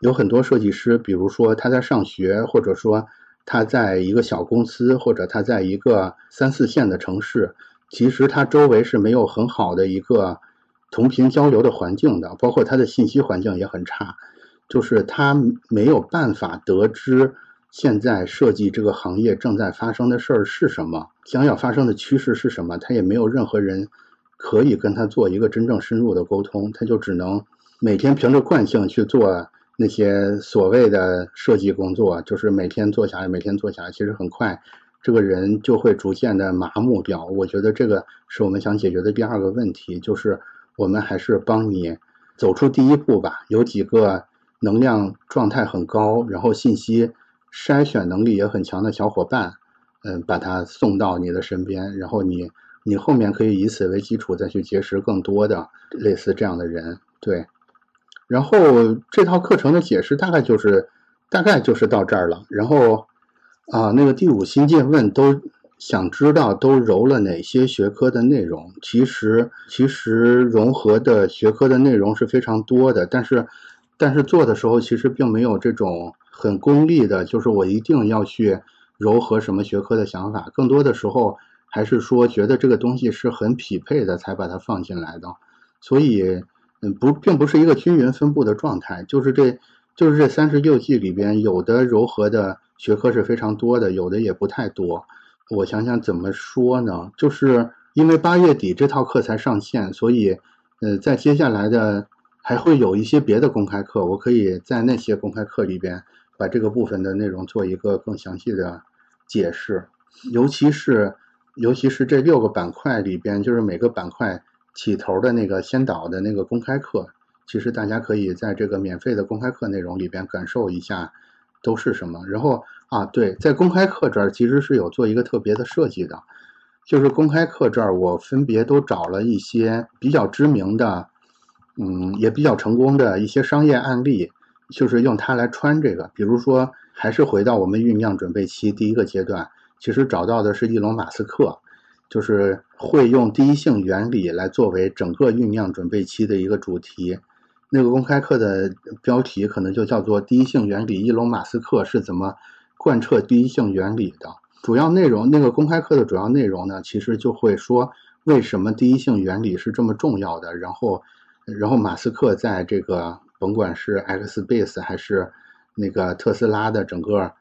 有很多设计师，比如说他在上学，或者说他在一个小公司，或者他在一个三四线的城市，其实他周围是没有很好的一个。同频交流的环境的，包括他的信息环境也很差，就是他没有办法得知现在设计这个行业正在发生的事儿是什么，将要发生的趋势是什么，他也没有任何人可以跟他做一个真正深入的沟通，他就只能每天凭着惯性去做那些所谓的设计工作，就是每天做下来，每天做下来，其实很快这个人就会逐渐的麻木掉。我觉得这个是我们想解决的第二个问题，就是。我们还是帮你走出第一步吧。有几个能量状态很高，然后信息筛选能力也很强的小伙伴，嗯，把他送到你的身边，然后你你后面可以以此为基础再去结识更多的类似这样的人。对，然后这套课程的解释大概就是大概就是到这儿了。然后啊，那个第五新进问都想知道都揉了哪些学科的内容？其实其实融合的学科的内容是非常多的，但是但是做的时候其实并没有这种很功利的，就是我一定要去柔和什么学科的想法。更多的时候还是说觉得这个东西是很匹配的，才把它放进来的。所以。嗯，不，并不是一个均匀分布的状态，就是这，就是这三十六计里边，有的柔和的学科是非常多的，有的也不太多。我想想怎么说呢？就是因为八月底这套课才上线，所以，呃，在接下来的还会有一些别的公开课，我可以在那些公开课里边把这个部分的内容做一个更详细的解释，尤其是，尤其是这六个板块里边，就是每个板块。起头的那个先导的那个公开课，其实大家可以在这个免费的公开课内容里边感受一下都是什么。然后啊，对，在公开课这儿其实是有做一个特别的设计的，就是公开课这儿我分别都找了一些比较知名的，嗯，也比较成功的一些商业案例，就是用它来穿这个。比如说，还是回到我们酝酿准备期第一个阶段，其实找到的是伊隆马斯克。就是会用第一性原理来作为整个酝酿准备期的一个主题。那个公开课的标题可能就叫做“第一性原理：伊隆马斯克是怎么贯彻第一性原理的”。主要内容，那个公开课的主要内容呢，其实就会说为什么第一性原理是这么重要的。然后，然后马斯克在这个甭管是 X Base 还是那个特斯拉的整个。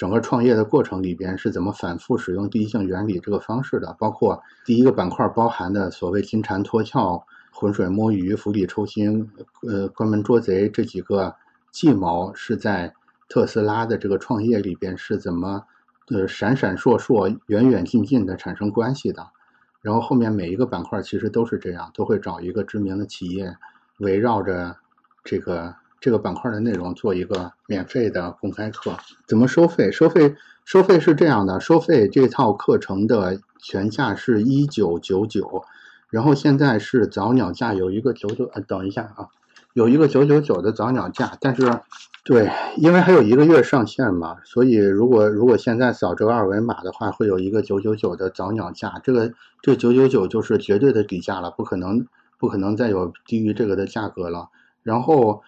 整个创业的过程里边是怎么反复使用第一性原理这个方式的？包括第一个板块包含的所谓金蝉脱壳、浑水摸鱼、釜底抽薪、呃关门捉贼这几个计谋，是在特斯拉的这个创业里边是怎么呃闪闪烁烁、远远近近的产生关系的？然后后面每一个板块其实都是这样，都会找一个知名的企业，围绕着这个。这个板块的内容做一个免费的公开课，怎么收费？收费收费是这样的，收费这套课程的全价是一九九九，然后现在是早鸟价，有一个九九，呃，等一下啊，有一个九九九的早鸟价，但是对，因为还有一个月上线嘛，所以如果如果现在扫这个二维码的话，会有一个九九九的早鸟价，这个这九九九就是绝对的底价了，不可能不可能再有低于这个的价格了，然后。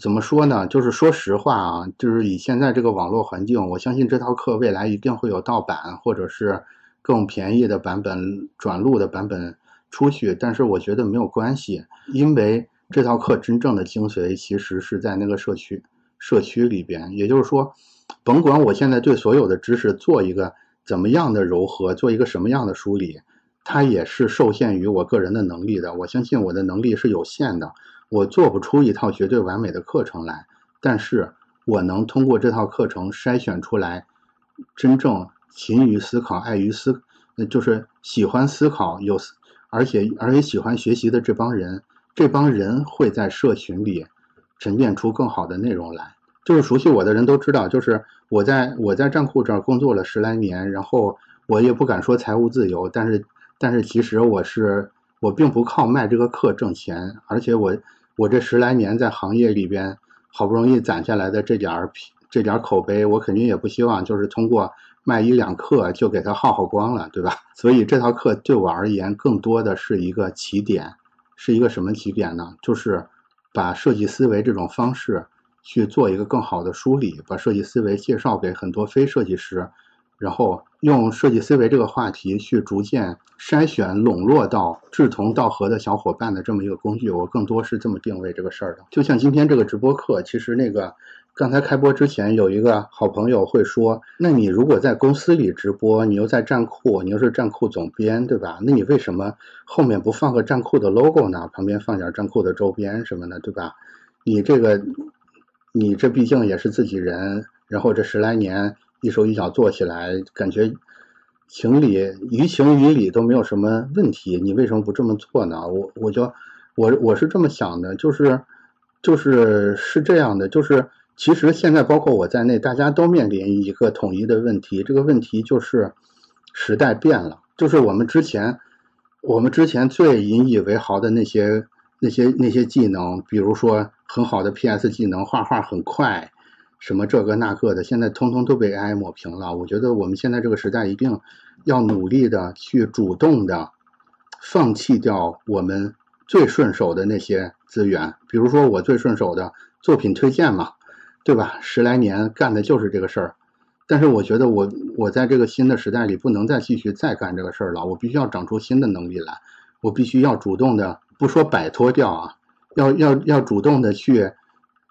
怎么说呢？就是说实话啊，就是以现在这个网络环境，我相信这套课未来一定会有盗版或者是更便宜的版本转录的版本出去。但是我觉得没有关系，因为这套课真正的精髓其实是在那个社区社区里边。也就是说，甭管我现在对所有的知识做一个怎么样的柔和，做一个什么样的梳理，它也是受限于我个人的能力的。我相信我的能力是有限的。我做不出一套绝对完美的课程来，但是我能通过这套课程筛选出来真正勤于思考、爱于思，就是喜欢思考、有而且而且喜欢学习的这帮人，这帮人会在社群里沉淀出更好的内容来。就是熟悉我的人都知道，就是我在我在站库这儿工作了十来年，然后我也不敢说财务自由，但是但是其实我是我并不靠卖这个课挣钱，而且我。我这十来年在行业里边，好不容易攒下来的这点儿这点儿口碑，我肯定也不希望就是通过卖一两课就给它耗耗光了，对吧？所以这套课对我而言，更多的是一个起点，是一个什么起点呢？就是把设计思维这种方式去做一个更好的梳理，把设计思维介绍给很多非设计师。然后用设计思维这个话题去逐渐筛选、笼络到志同道合的小伙伴的这么一个工具，我更多是这么定位这个事儿的。就像今天这个直播课，其实那个刚才开播之前有一个好朋友会说：“那你如果在公司里直播，你又在站库，你又是站库总编，对吧？那你为什么后面不放个站库的 logo 呢？旁边放点站库的周边什么的，对吧？你这个，你这毕竟也是自己人，然后这十来年。”一手一脚做起来，感觉情理于情于理都没有什么问题。你为什么不这么做呢？我我就我我是这么想的，就是就是是这样的，就是其实现在包括我在内，大家都面临一个统一的问题。这个问题就是时代变了，就是我们之前我们之前最引以为豪的那些那些那些技能，比如说很好的 PS 技能，画画很快，什么这个那个的，现在通通都被 AI 抹平了。我觉得我们现在这个时代一定要努力的去主动的放弃掉我们最顺手的那些资源，比如说我最顺手的作品推荐嘛，对吧？十来年干的就是这个事儿。但是我觉得我我在这个新的时代里不能再继续再干这个事儿了，我必须要长出新的能力来，我必须要主动的，不说摆脱掉啊，要要要主动的去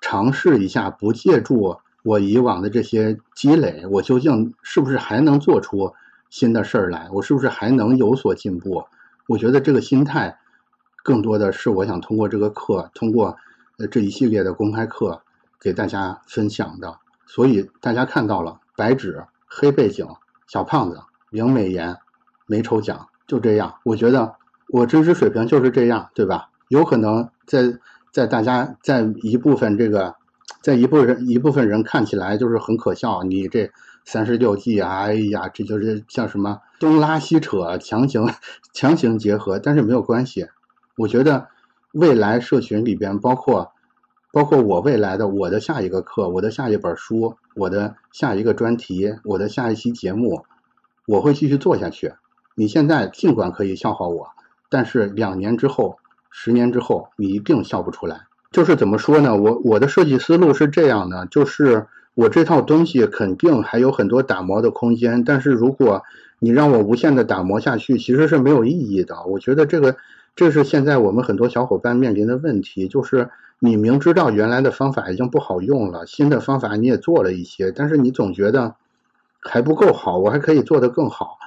尝试一下，不借助我以往的这些积累，我究竟是不是还能做出新的事儿来？我是不是还能有所进步？我觉得这个心态，更多的是我想通过这个课，通过呃这一系列的公开课给大家分享的。所以大家看到了。白纸黑背景，小胖子零美颜，没抽奖，就这样。我觉得我真实水平就是这样，对吧？有可能在在大家在一部分这个，在一部分一部分人看起来就是很可笑。你这三十六计啊，哎呀，这就是像什么东拉西扯，强行强行结合。但是没有关系，我觉得未来社群里边包括。包括我未来的我的下一个课，我的下一本书，我的下一个专题，我的下一期节目，我会继续做下去。你现在尽管可以笑话我，但是两年之后、十年之后，你一定笑不出来。就是怎么说呢？我我的设计思路是这样的，就是我这套东西肯定还有很多打磨的空间，但是如果你让我无限的打磨下去，其实是没有意义的。我觉得这个，这是现在我们很多小伙伴面临的问题，就是。你明知道原来的方法已经不好用了，新的方法你也做了一些，但是你总觉得还不够好，我还可以做得更好。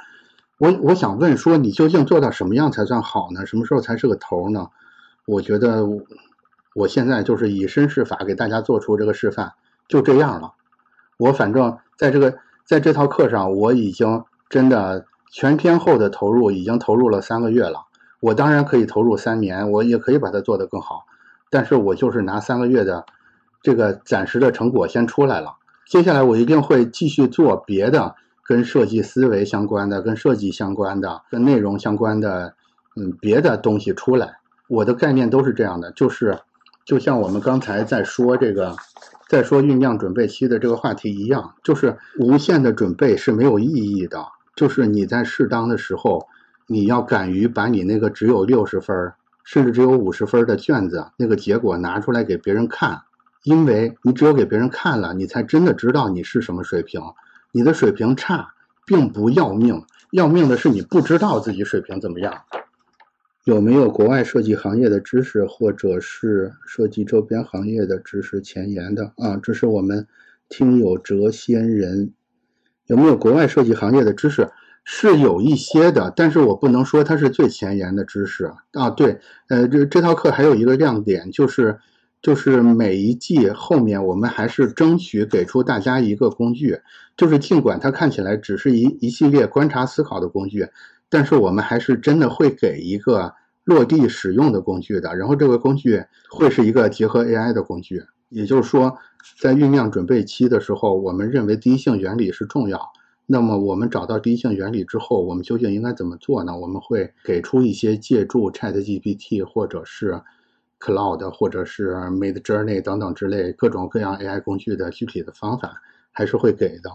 我我想问说，你究竟做到什么样才算好呢？什么时候才是个头呢？我觉得我现在就是以身试法给大家做出这个示范，就这样了。我反正在这个在这套课上，我已经真的全天候的投入，已经投入了三个月了。我当然可以投入三年，我也可以把它做得更好。但是我就是拿三个月的这个暂时的成果先出来了，接下来我一定会继续做别的跟设计思维相关的、跟设计相关的、跟内容相关的，嗯，别的东西出来。我的概念都是这样的，就是就像我们刚才在说这个，在说酝酿准备期的这个话题一样，就是无限的准备是没有意义的，就是你在适当的时候，你要敢于把你那个只有六十分。甚至只有五十分的卷子，那个结果拿出来给别人看，因为你只有给别人看了，你才真的知道你是什么水平。你的水平差并不要命，要命的是你不知道自己水平怎么样。有没有国外设计行业的知识，或者是设计周边行业的知识前沿的啊？这是我们听友谪仙人，有没有国外设计行业的知识？是有一些的，但是我不能说它是最前沿的知识啊。对，呃，这这套课还有一个亮点，就是就是每一季后面我们还是争取给出大家一个工具，就是尽管它看起来只是一一系列观察思考的工具，但是我们还是真的会给一个落地使用的工具的。然后这个工具会是一个结合 AI 的工具，也就是说，在酝酿准备期的时候，我们认为第一性原理是重要。那么我们找到第一性原理之后，我们究竟应该怎么做呢？我们会给出一些借助 ChatGPT 或者是 Cloud 或者是 Mid Journey 等等之类各种各样 AI 工具的具体的方法，还是会给的。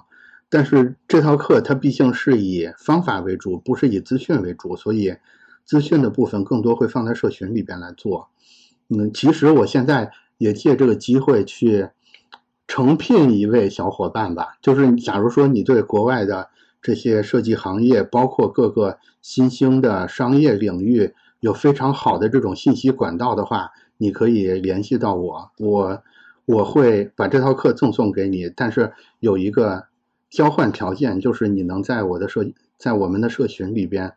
但是这套课它毕竟是以方法为主，不是以资讯为主，所以资讯的部分更多会放在社群里边来做。嗯，其实我现在也借这个机会去。诚聘一位小伙伴吧，就是假如说你对国外的这些设计行业，包括各个新兴的商业领域有非常好的这种信息管道的话，你可以联系到我，我我会把这套课赠送给你，但是有一个交换条件，就是你能在我的社在我们的社群里边，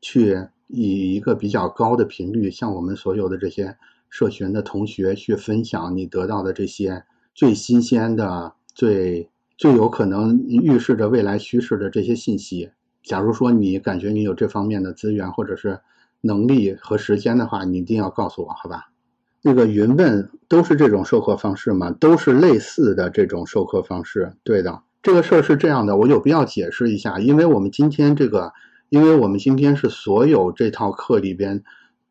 去以一个比较高的频率向我们所有的这些社群的同学去分享你得到的这些。最新鲜的、最最有可能预示着未来趋势的这些信息，假如说你感觉你有这方面的资源或者是能力和时间的话，你一定要告诉我，好吧？那个云问都是这种授课方式吗？都是类似的这种授课方式。对的，这个事儿是这样的，我有必要解释一下，因为我们今天这个，因为我们今天是所有这套课里边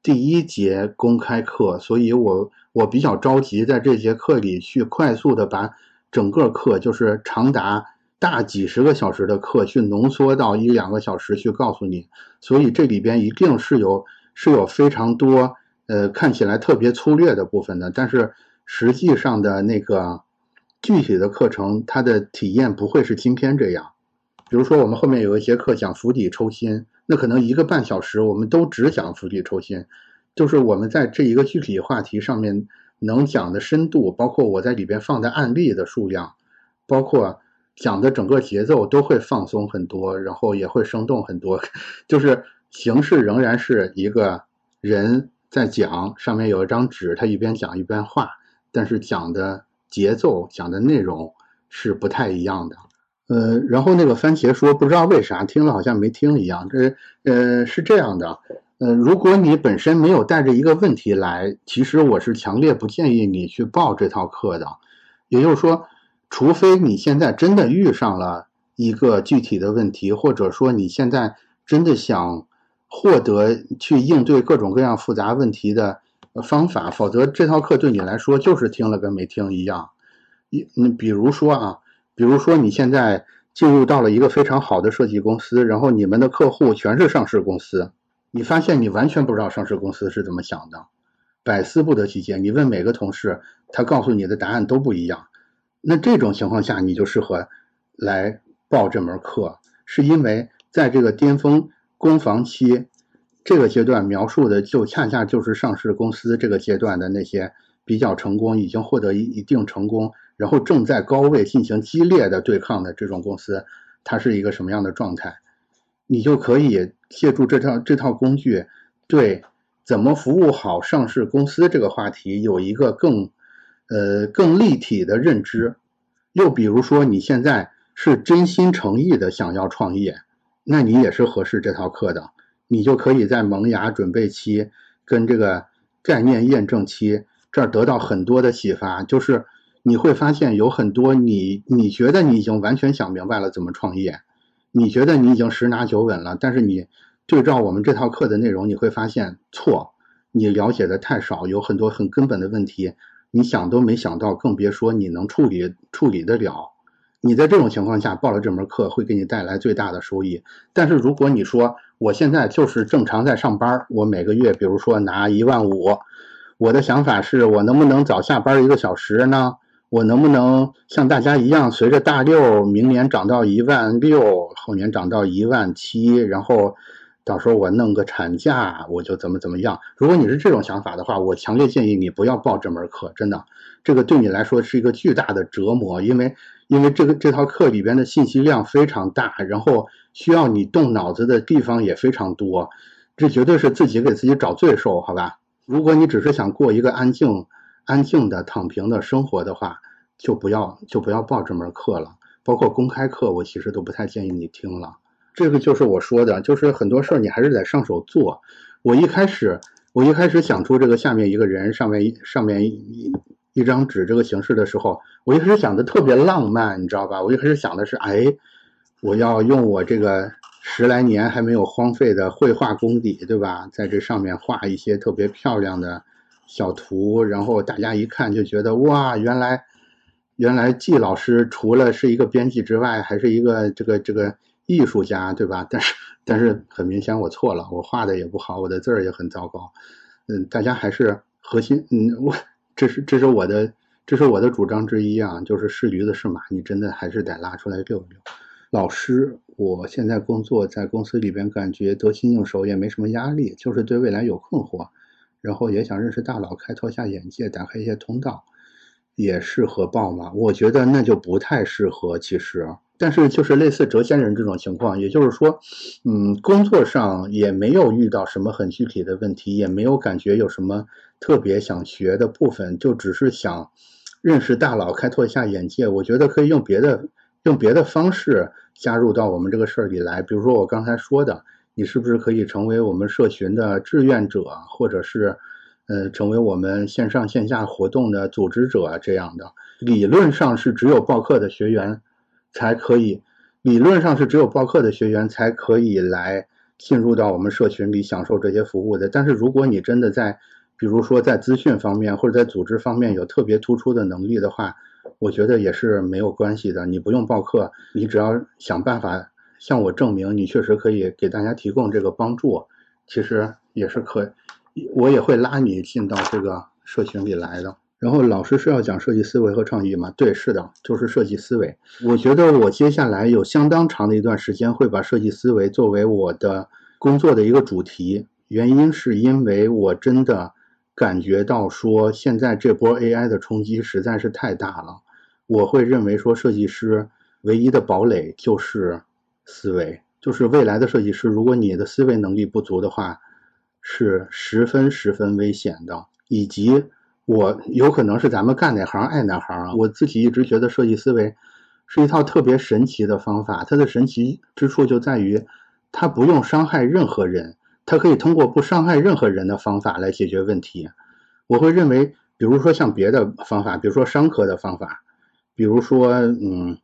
第一节公开课，所以我。我比较着急在这节课里去快速的把整个课，就是长达大几十个小时的课，去浓缩到一两个小时去告诉你。所以这里边一定是有是有非常多呃看起来特别粗略的部分的，但是实际上的那个具体的课程，它的体验不会是今天这样。比如说我们后面有一节课讲釜底抽薪，那可能一个半小时我们都只讲釜底抽薪。就是我们在这一个具体话题上面能讲的深度，包括我在里边放的案例的数量，包括讲的整个节奏都会放松很多，然后也会生动很多。就是形式仍然是一个人在讲，上面有一张纸，他一边讲一边画，但是讲的节奏、讲的内容是不太一样的。呃，然后那个番茄说，不知道为啥听了好像没听一样。这呃是这样的。呃，如果你本身没有带着一个问题来，其实我是强烈不建议你去报这套课的。也就是说，除非你现在真的遇上了一个具体的问题，或者说你现在真的想获得去应对各种各样复杂问题的方法，否则这套课对你来说就是听了跟没听一样。你你，比如说啊，比如说你现在进入到了一个非常好的设计公司，然后你们的客户全是上市公司。你发现你完全不知道上市公司是怎么想的，百思不得其解。你问每个同事，他告诉你的答案都不一样。那这种情况下，你就适合来报这门课，是因为在这个巅峰攻防期这个阶段描述的，就恰恰就是上市公司这个阶段的那些比较成功、已经获得一一定成功，然后正在高位进行激烈的对抗的这种公司，它是一个什么样的状态。你就可以借助这套这套工具，对怎么服务好上市公司这个话题有一个更呃更立体的认知。又比如说，你现在是真心诚意的想要创业，那你也是合适这套课的。你就可以在萌芽准备期跟这个概念验证期这儿得到很多的启发。就是你会发现有很多你你觉得你已经完全想明白了怎么创业。你觉得你已经十拿九稳了，但是你对照我们这套课的内容，你会发现错，你了解的太少，有很多很根本的问题，你想都没想到，更别说你能处理处理得了。你在这种情况下报了这门课，会给你带来最大的收益。但是如果你说我现在就是正常在上班，我每个月比如说拿一万五，我的想法是我能不能早下班一个小时呢？我能不能像大家一样，随着大六明年涨到一万六，后年涨到一万七，然后到时候我弄个产假，我就怎么怎么样？如果你是这种想法的话，我强烈建议你不要报这门课，真的，这个对你来说是一个巨大的折磨，因为因为这个这套课里边的信息量非常大，然后需要你动脑子的地方也非常多，这绝对是自己给自己找罪受，好吧？如果你只是想过一个安静。安静的躺平的生活的话，就不要就不要报这门课了。包括公开课，我其实都不太建议你听了。这个就是我说的，就是很多事儿你还是得上手做。我一开始我一开始想出这个下面一个人上面一上面一一张纸这个形式的时候，我一开始想的特别浪漫，你知道吧？我一开始想的是，哎，我要用我这个十来年还没有荒废的绘画功底，对吧？在这上面画一些特别漂亮的。小图，然后大家一看就觉得哇，原来原来季老师除了是一个编辑之外，还是一个这个这个艺术家，对吧？但是但是很明显我错了，我画的也不好，我的字儿也很糟糕。嗯，大家还是核心，嗯，我这是这是我的这是我的主张之一啊，就是是驴子是马，你真的还是得拉出来溜溜。老师，我现在工作在公司里边，感觉得心应手，也没什么压力，就是对未来有困惑。然后也想认识大佬，开拓下眼界，打开一些通道，也适合报吗？我觉得那就不太适合。其实，但是就是类似谪仙人这种情况，也就是说，嗯，工作上也没有遇到什么很具体的问题，也没有感觉有什么特别想学的部分，就只是想认识大佬，开拓一下眼界。我觉得可以用别的用别的方式加入到我们这个事儿里来，比如说我刚才说的。你是不是可以成为我们社群的志愿者，或者是，呃，成为我们线上线下活动的组织者这样的？理论上是只有报课的学员才可以，理论上是只有报课的学员才可以来进入到我们社群里享受这些服务的。但是如果你真的在比如说在资讯方面或者在组织方面有特别突出的能力的话，我觉得也是没有关系的。你不用报课，你只要想办法向我证明你确实可以给大家提供这个帮助，其实也是可，我也会拉你进到这个社群里来的。然后老师是要讲设计思维和创意吗？对，是的，就是设计思维。我觉得我接下来有相当长的一段时间会把设计思维作为我的工作的一个主题，原因是因为我真的。感觉到说，现在这波 AI 的冲击实在是太大了。我会认为说，设计师唯一的堡垒就是思维，就是未来的设计师，如果你的思维能力不足的话，是十分十分危险的。以及我有可能是咱们干哪行爱哪行啊。我自己一直觉得设计思维是一套特别神奇的方法，它的神奇之处就在于它不用伤害任何人。它可以通过不伤害任何人的方法来解决问题。我会认为，比如说像别的方法，比如说商科的方法，比如说嗯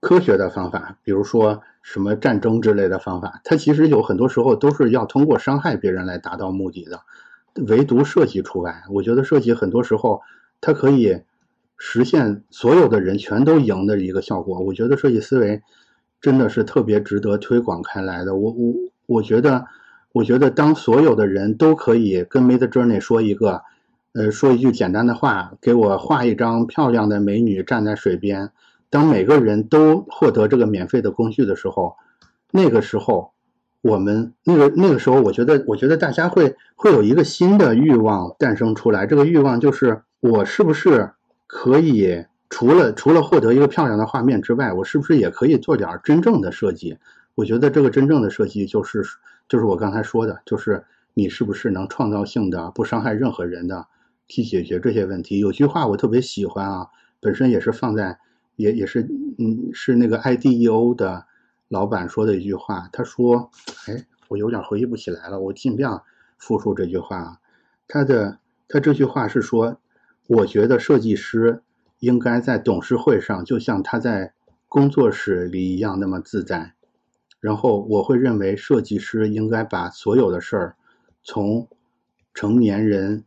科学的方法，比如说什么战争之类的方法，它其实有很多时候都是要通过伤害别人来达到目的的。唯独设计除外。我觉得设计很多时候它可以实现所有的人全都赢的一个效果。我觉得设计思维真的是特别值得推广开来的。我我我觉得。我觉得，当所有的人都可以跟 Mid Journey 说一个，呃，说一句简单的话，给我画一张漂亮的美女站在水边。当每个人都获得这个免费的工具的时候，那个时候，我们那个那个时候，我觉得，我觉得大家会会有一个新的欲望诞生出来。这个欲望就是，我是不是可以除了除了获得一个漂亮的画面之外，我是不是也可以做点真正的设计？我觉得这个真正的设计就是。就是我刚才说的，就是你是不是能创造性的、不伤害任何人的去解决这些问题？有句话我特别喜欢啊，本身也是放在，也也是，嗯，是那个 IDEO 的老板说的一句话。他说：“哎，我有点回忆不起来了，我尽量复述这句话。他的他这句话是说，我觉得设计师应该在董事会上，就像他在工作室里一样那么自在。”然后我会认为，设计师应该把所有的事儿，从成年人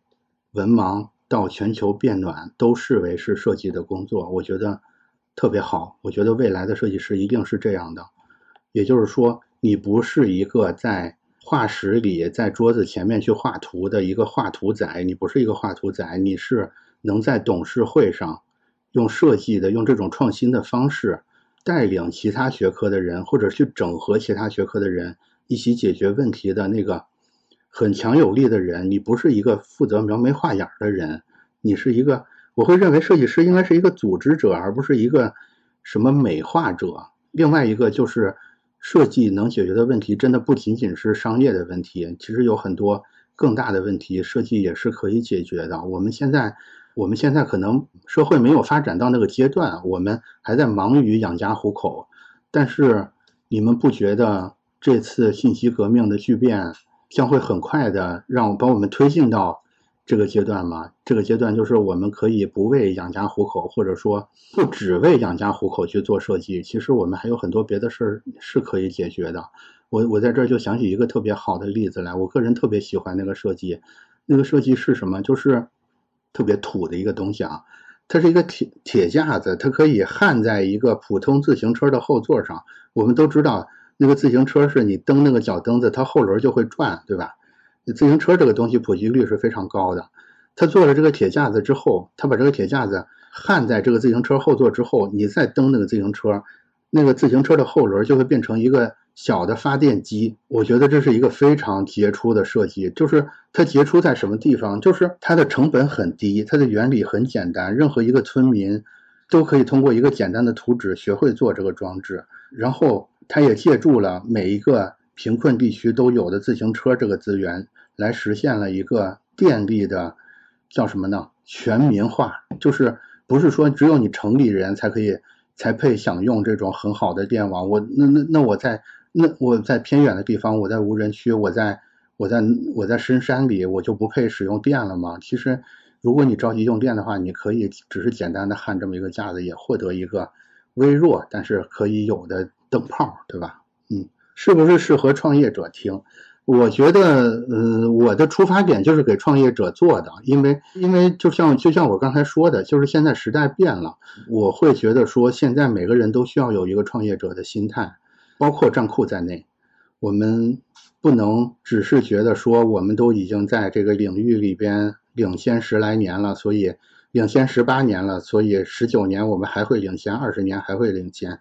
文盲到全球变暖，都视为是设计的工作。我觉得特别好。我觉得未来的设计师一定是这样的。也就是说，你不是一个在画室里在桌子前面去画图的一个画图仔，你不是一个画图仔，你是能在董事会上用设计的、用这种创新的方式。带领其他学科的人，或者去整合其他学科的人一起解决问题的那个很强有力的人，你不是一个负责描眉画眼的人，你是一个，我会认为设计师应该是一个组织者，而不是一个什么美化者。另外一个就是设计能解决的问题，真的不仅仅是商业的问题，其实有很多更大的问题，设计也是可以解决的。我们现在。我们现在可能社会没有发展到那个阶段，我们还在忙于养家糊口。但是你们不觉得这次信息革命的巨变将会很快的让把我们推进到这个阶段吗？这个阶段就是我们可以不为养家糊口，或者说不只为养家糊口去做设计。其实我们还有很多别的事儿是可以解决的。我我在这儿就想起一个特别好的例子来，我个人特别喜欢那个设计。那个设计是什么？就是。特别土的一个东西啊，它是一个铁铁架子，它可以焊在一个普通自行车的后座上。我们都知道，那个自行车是你蹬那个脚蹬子，它后轮就会转，对吧？自行车这个东西普及率是非常高的。他做了这个铁架子之后，他把这个铁架子焊在这个自行车后座之后，你再蹬那个自行车，那个自行车的后轮就会变成一个。小的发电机，我觉得这是一个非常杰出的设计。就是它杰出在什么地方？就是它的成本很低，它的原理很简单，任何一个村民都可以通过一个简单的图纸学会做这个装置。然后它也借助了每一个贫困地区都有的自行车这个资源，来实现了一个电力的叫什么呢？全民化，就是不是说只有你城里人才可以才配享用这种很好的电网。我那那那我在。那我在偏远的地方，我在无人区，我在我在我在深山里，我就不配使用电了吗？其实，如果你着急用电的话，你可以只是简单的焊这么一个架子，也获得一个微弱但是可以有的灯泡，对吧？嗯，是不是适合创业者听？我觉得，呃，我的出发点就是给创业者做的，因为，因为就像就像我刚才说的，就是现在时代变了，我会觉得说，现在每个人都需要有一个创业者的心态，包括站库在内，我们不能只是觉得说，我们都已经在这个领域里边领先十来年了，所以领先十八年了，所以十九年我们还会领先，二十年还会领先。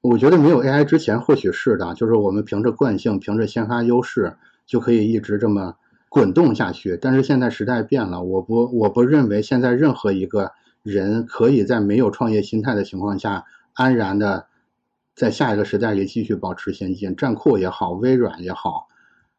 我觉得没有 AI 之前或许是的，就是我们凭着惯性，凭着先发优势就可以一直这么滚动下去。但是现在时代变了，我不我不认为现在任何一个人可以在没有创业心态的情况下安然的在下一个时代里继续保持先进。战库也好，微软也好，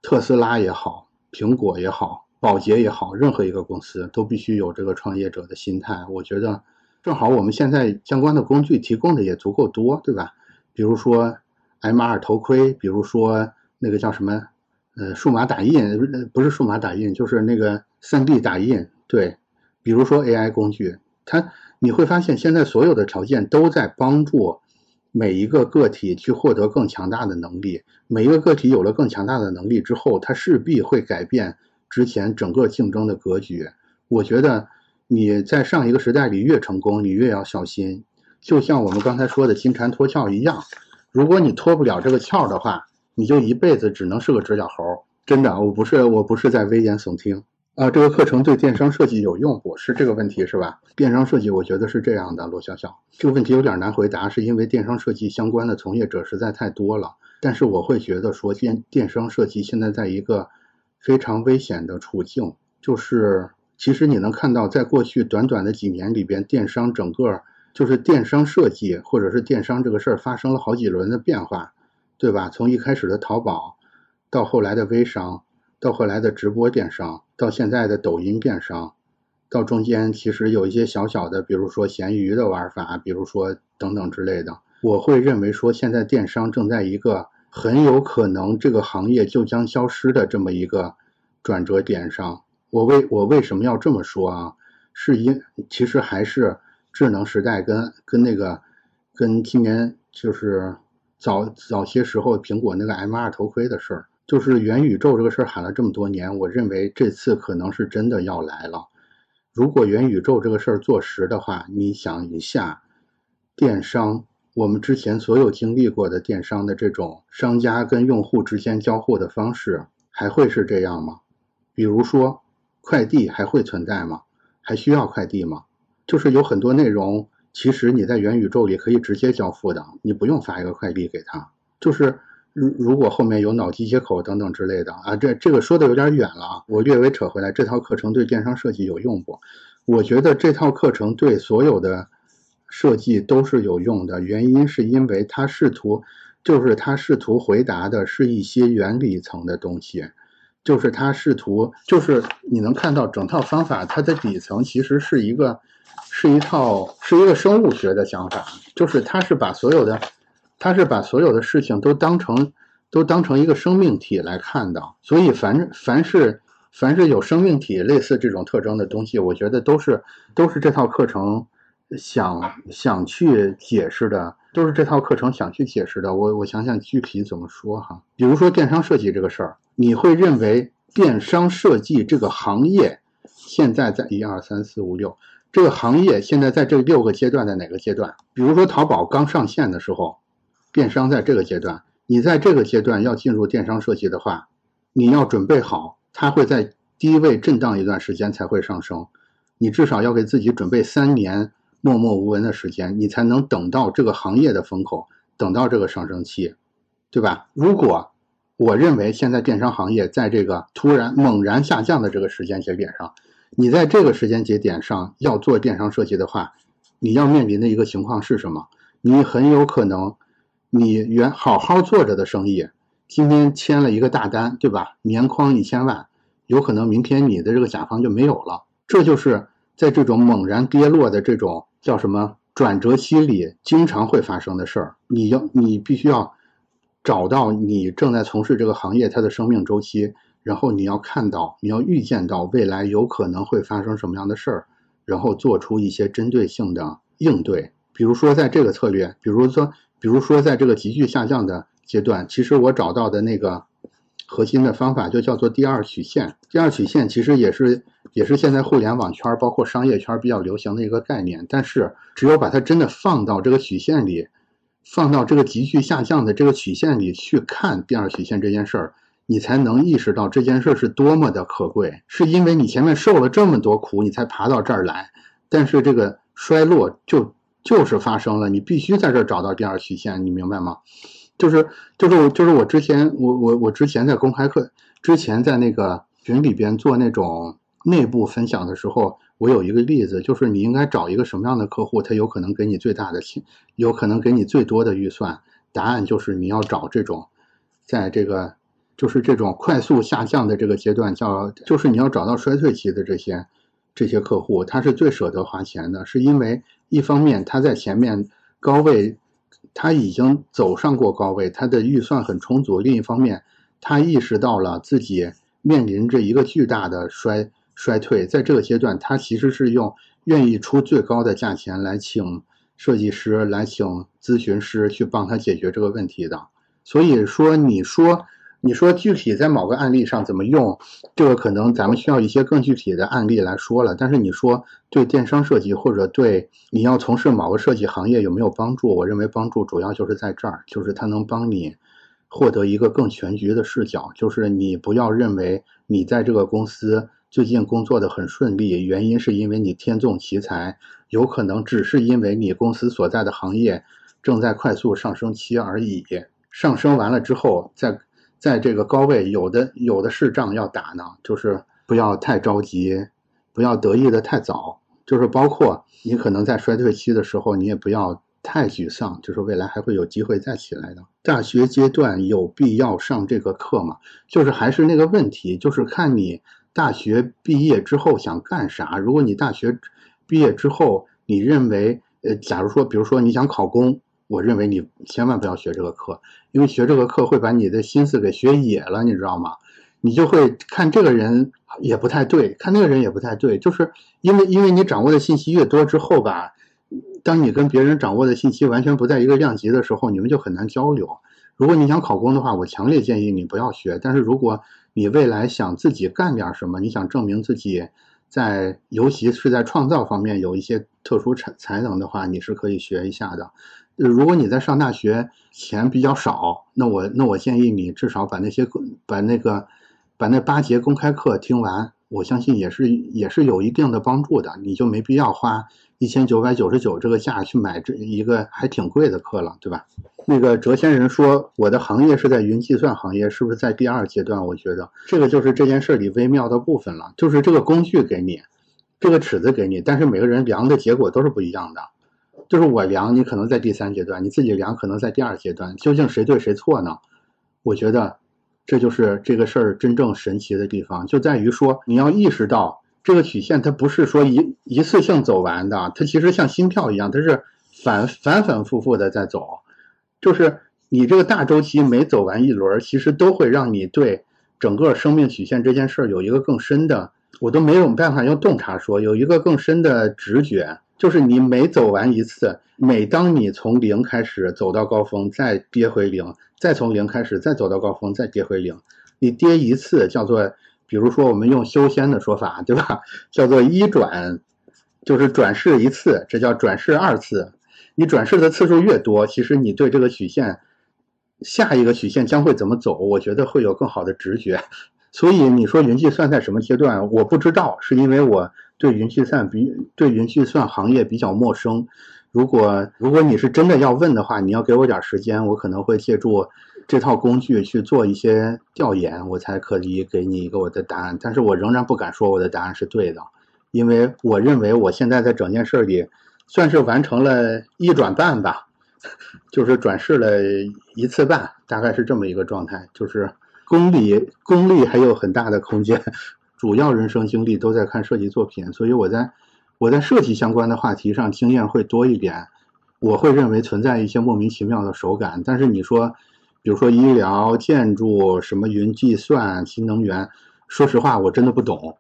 特斯拉也好，苹果也好，宝洁也好，任何一个公司都必须有这个创业者的心态。我觉得正好我们现在相关的工具提供的也足够多，对吧？比如说，M2 头盔，比如说那个叫什么，呃，数码打印，不是数码打印，就是那个 3D 打印，对。比如说 AI 工具，它你会发现现在所有的条件都在帮助每一个个体去获得更强大的能力。每一个个体有了更强大的能力之后，它势必会改变之前整个竞争的格局。我觉得你在上一个时代里越成功，你越要小心。就像我们刚才说的金蝉脱壳一样，如果你脱不了这个壳的话，你就一辈子只能是个直角猴。真的，我不是我不是在危言耸听啊。这个课程对电商设计有用不？是这个问题是吧？电商设计，我觉得是这样的，罗笑笑，这个问题有点难回答，是因为电商设计相关的从业者实在太多了。但是我会觉得说，电电商设计现在在一个非常危险的处境，就是其实你能看到，在过去短短的几年里边，电商整个。就是电商设计，或者是电商这个事儿发生了好几轮的变化，对吧？从一开始的淘宝，到后来的微商，到后来的直播电商，到现在的抖音电商，到中间其实有一些小小的，比如说闲鱼的玩法，比如说等等之类的。我会认为说，现在电商正在一个很有可能这个行业就将消失的这么一个转折点上。我为我为什么要这么说啊？是因其实还是。智能时代跟跟那个，跟今年就是早早些时候苹果那个 M2 头盔的事儿，就是元宇宙这个事儿喊了这么多年，我认为这次可能是真的要来了。如果元宇宙这个事儿做实的话，你想一下，电商我们之前所有经历过的电商的这种商家跟用户之间交互的方式，还会是这样吗？比如说快递还会存在吗？还需要快递吗？就是有很多内容，其实你在元宇宙里可以直接交付的，你不用发一个快递给他。就是如如果后面有脑机接口等等之类的啊，这这个说的有点远了啊，我略微扯回来。这套课程对电商设计有用不？我觉得这套课程对所有的设计都是有用的，原因是因为它试图，就是它试图回答的是一些原理层的东西。就是他试图，就是你能看到整套方法，它的底层其实是一个，是一套是一个生物学的想法，就是他是把所有的，他是把所有的事情都当成都当成一个生命体来看的，所以凡凡是凡是有生命体类似这种特征的东西，我觉得都是都是这套课程想想去解释的。都是这套课程想去解释的，我我想想具体怎么说哈。比如说电商设计这个事儿，你会认为电商设计这个行业现在在一二三四五六这个行业现在在这六个阶段的哪个阶段？比如说淘宝刚上线的时候，电商在这个阶段，你在这个阶段要进入电商设计的话，你要准备好，它会在低位震荡一段时间才会上升，你至少要给自己准备三年。默默无闻的时间，你才能等到这个行业的风口，等到这个上升期，对吧？如果我认为现在电商行业在这个突然猛然下降的这个时间节点上，你在这个时间节点上要做电商设计的话，你要面临的一个情况是什么？你很有可能，你原好好做着的生意，今天签了一个大单，对吧？年框一千万，有可能明天你的这个甲方就没有了。这就是在这种猛然跌落的这种。叫什么转折期里经常会发生的事儿，你要你必须要找到你正在从事这个行业它的生命周期，然后你要看到你要预见到未来有可能会发生什么样的事儿，然后做出一些针对性的应对。比如说在这个策略，比如说比如说在这个急剧下降的阶段，其实我找到的那个核心的方法就叫做第二曲线。第二曲线其实也是也是现在互联网圈包括商业圈比较流行的一个概念。但是只有把它真的放到这个曲线里，放到这个急剧下降的这个曲线里去看第二曲线这件事儿，你才能意识到这件事是多么的可贵。是因为你前面受了这么多苦，你才爬到这儿来。但是这个衰落就就是发生了，你必须在这儿找到第二曲线，你明白吗？就是就是就是我之前我我我之前在公开课之前在那个群里边做那种内部分享的时候，我有一个例子，就是你应该找一个什么样的客户，他有可能给你最大的钱，有可能给你最多的预算。答案就是你要找这种，在这个就是这种快速下降的这个阶段，叫就是你要找到衰退期的这些这些客户，他是最舍得花钱的，是因为一方面他在前面高位。他已经走上过高位，他的预算很充足。另一方面，他意识到了自己面临着一个巨大的衰衰退，在这个阶段，他其实是用愿意出最高的价钱来请设计师、来请咨询师去帮他解决这个问题的。所以说，你说。你说具体在某个案例上怎么用，这个可能咱们需要一些更具体的案例来说了。但是你说对电商设计或者对你要从事某个设计行业有没有帮助？我认为帮助主要就是在这儿，就是它能帮你获得一个更全局的视角。就是你不要认为你在这个公司最近工作的很顺利，原因是因为你天纵奇才，有可能只是因为你公司所在的行业正在快速上升期而已。上升完了之后再。在这个高位，有的有的是仗要打呢，就是不要太着急，不要得意的太早，就是包括你可能在衰退期的时候，你也不要太沮丧，就是未来还会有机会再起来的。大学阶段有必要上这个课吗？就是还是那个问题，就是看你大学毕业之后想干啥。如果你大学毕业之后，你认为，呃，假如说，比如说你想考公。我认为你千万不要学这个课，因为学这个课会把你的心思给学野了，你知道吗？你就会看这个人也不太对，看那个人也不太对，就是因为因为你掌握的信息越多之后吧，当你跟别人掌握的信息完全不在一个量级的时候，你们就很难交流。如果你想考公的话，我强烈建议你不要学。但是如果你未来想自己干点什么，你想证明自己在，尤其是在创造方面有一些特殊才才能的话，你是可以学一下的。如果你在上大学钱比较少，那我那我建议你至少把那些把那个把那八节公开课听完，我相信也是也是有一定的帮助的。你就没必要花一千九百九十九这个价去买这一个还挺贵的课了，对吧？那个哲先人说我的行业是在云计算行业，是不是在第二阶段？我觉得这个就是这件事里微妙的部分了，就是这个工具给你，这个尺子给你，但是每个人量的结果都是不一样的。就是我量，你可能在第三阶段；你自己量，可能在第二阶段。究竟谁对谁错呢？我觉得，这就是这个事儿真正神奇的地方，就在于说，你要意识到这个曲线它不是说一一次性走完的，它其实像心跳一样，它是反反反复复的在走。就是你这个大周期每走完一轮，其实都会让你对整个生命曲线这件事儿有一个更深的，我都没有办法用洞察说，有一个更深的直觉。就是你每走完一次，每当你从零开始走到高峰，再跌回零，再从零开始再走到高峰，再跌回零，你跌一次叫做，比如说我们用修仙的说法，对吧？叫做一转，就是转世一次，这叫转世二次。你转世的次数越多，其实你对这个曲线，下一个曲线将会怎么走，我觉得会有更好的直觉。所以你说云计算在什么阶段，我不知道，是因为我。对云计算比对云计算行业比较陌生，如果如果你是真的要问的话，你要给我点时间，我可能会借助这套工具去做一些调研，我才可以给你一个我的答案。但是我仍然不敢说我的答案是对的，因为我认为我现在在整件事里算是完成了一转半吧，就是转世了一次半，大概是这么一个状态，就是功力功力还有很大的空间。主要人生经历都在看设计作品，所以我在我在设计相关的话题上经验会多一点。我会认为存在一些莫名其妙的手感，但是你说，比如说医疗、建筑、什么云计算、新能源，说实话我真的不懂，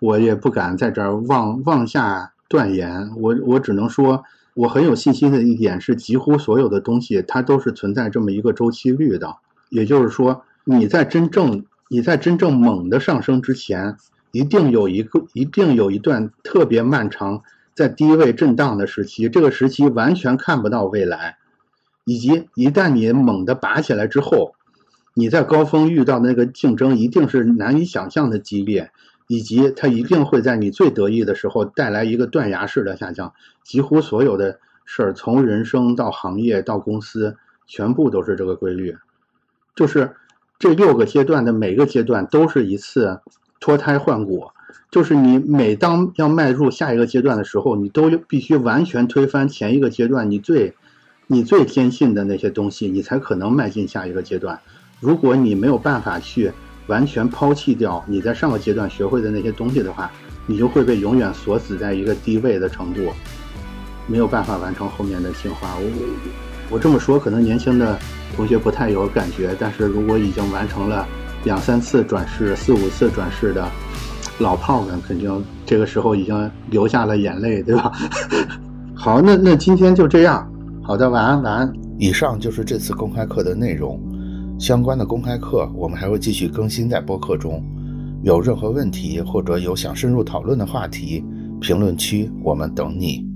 我也不敢在这儿妄妄下断言。我我只能说，我很有信心的一点是，几乎所有的东西它都是存在这么一个周期率的，也就是说。你在真正你在真正猛的上升之前，一定有一个一定有一段特别漫长在低位震荡的时期，这个时期完全看不到未来，以及一旦你猛地拔起来之后，你在高峰遇到的那个竞争一定是难以想象的激烈，以及它一定会在你最得意的时候带来一个断崖式的下降，几乎所有的事儿，从人生到行业到公司，全部都是这个规律，就是。这六个阶段的每个阶段都是一次脱胎换骨，就是你每当要迈入下一个阶段的时候，你都必须完全推翻前一个阶段你最你最坚信的那些东西，你才可能迈进下一个阶段。如果你没有办法去完全抛弃掉你在上个阶段学会的那些东西的话，你就会被永远锁死在一个低位的程度，没有办法完成后面的进化。我。我这么说，可能年轻的同学不太有感觉，但是如果已经完成了两三次转世、四五次转世的老炮们，肯定这个时候已经流下了眼泪，对吧？好，那那今天就这样。好的，晚安，晚安。以上就是这次公开课的内容，相关的公开课我们还会继续更新在播客中。有任何问题或者有想深入讨论的话题，评论区我们等你。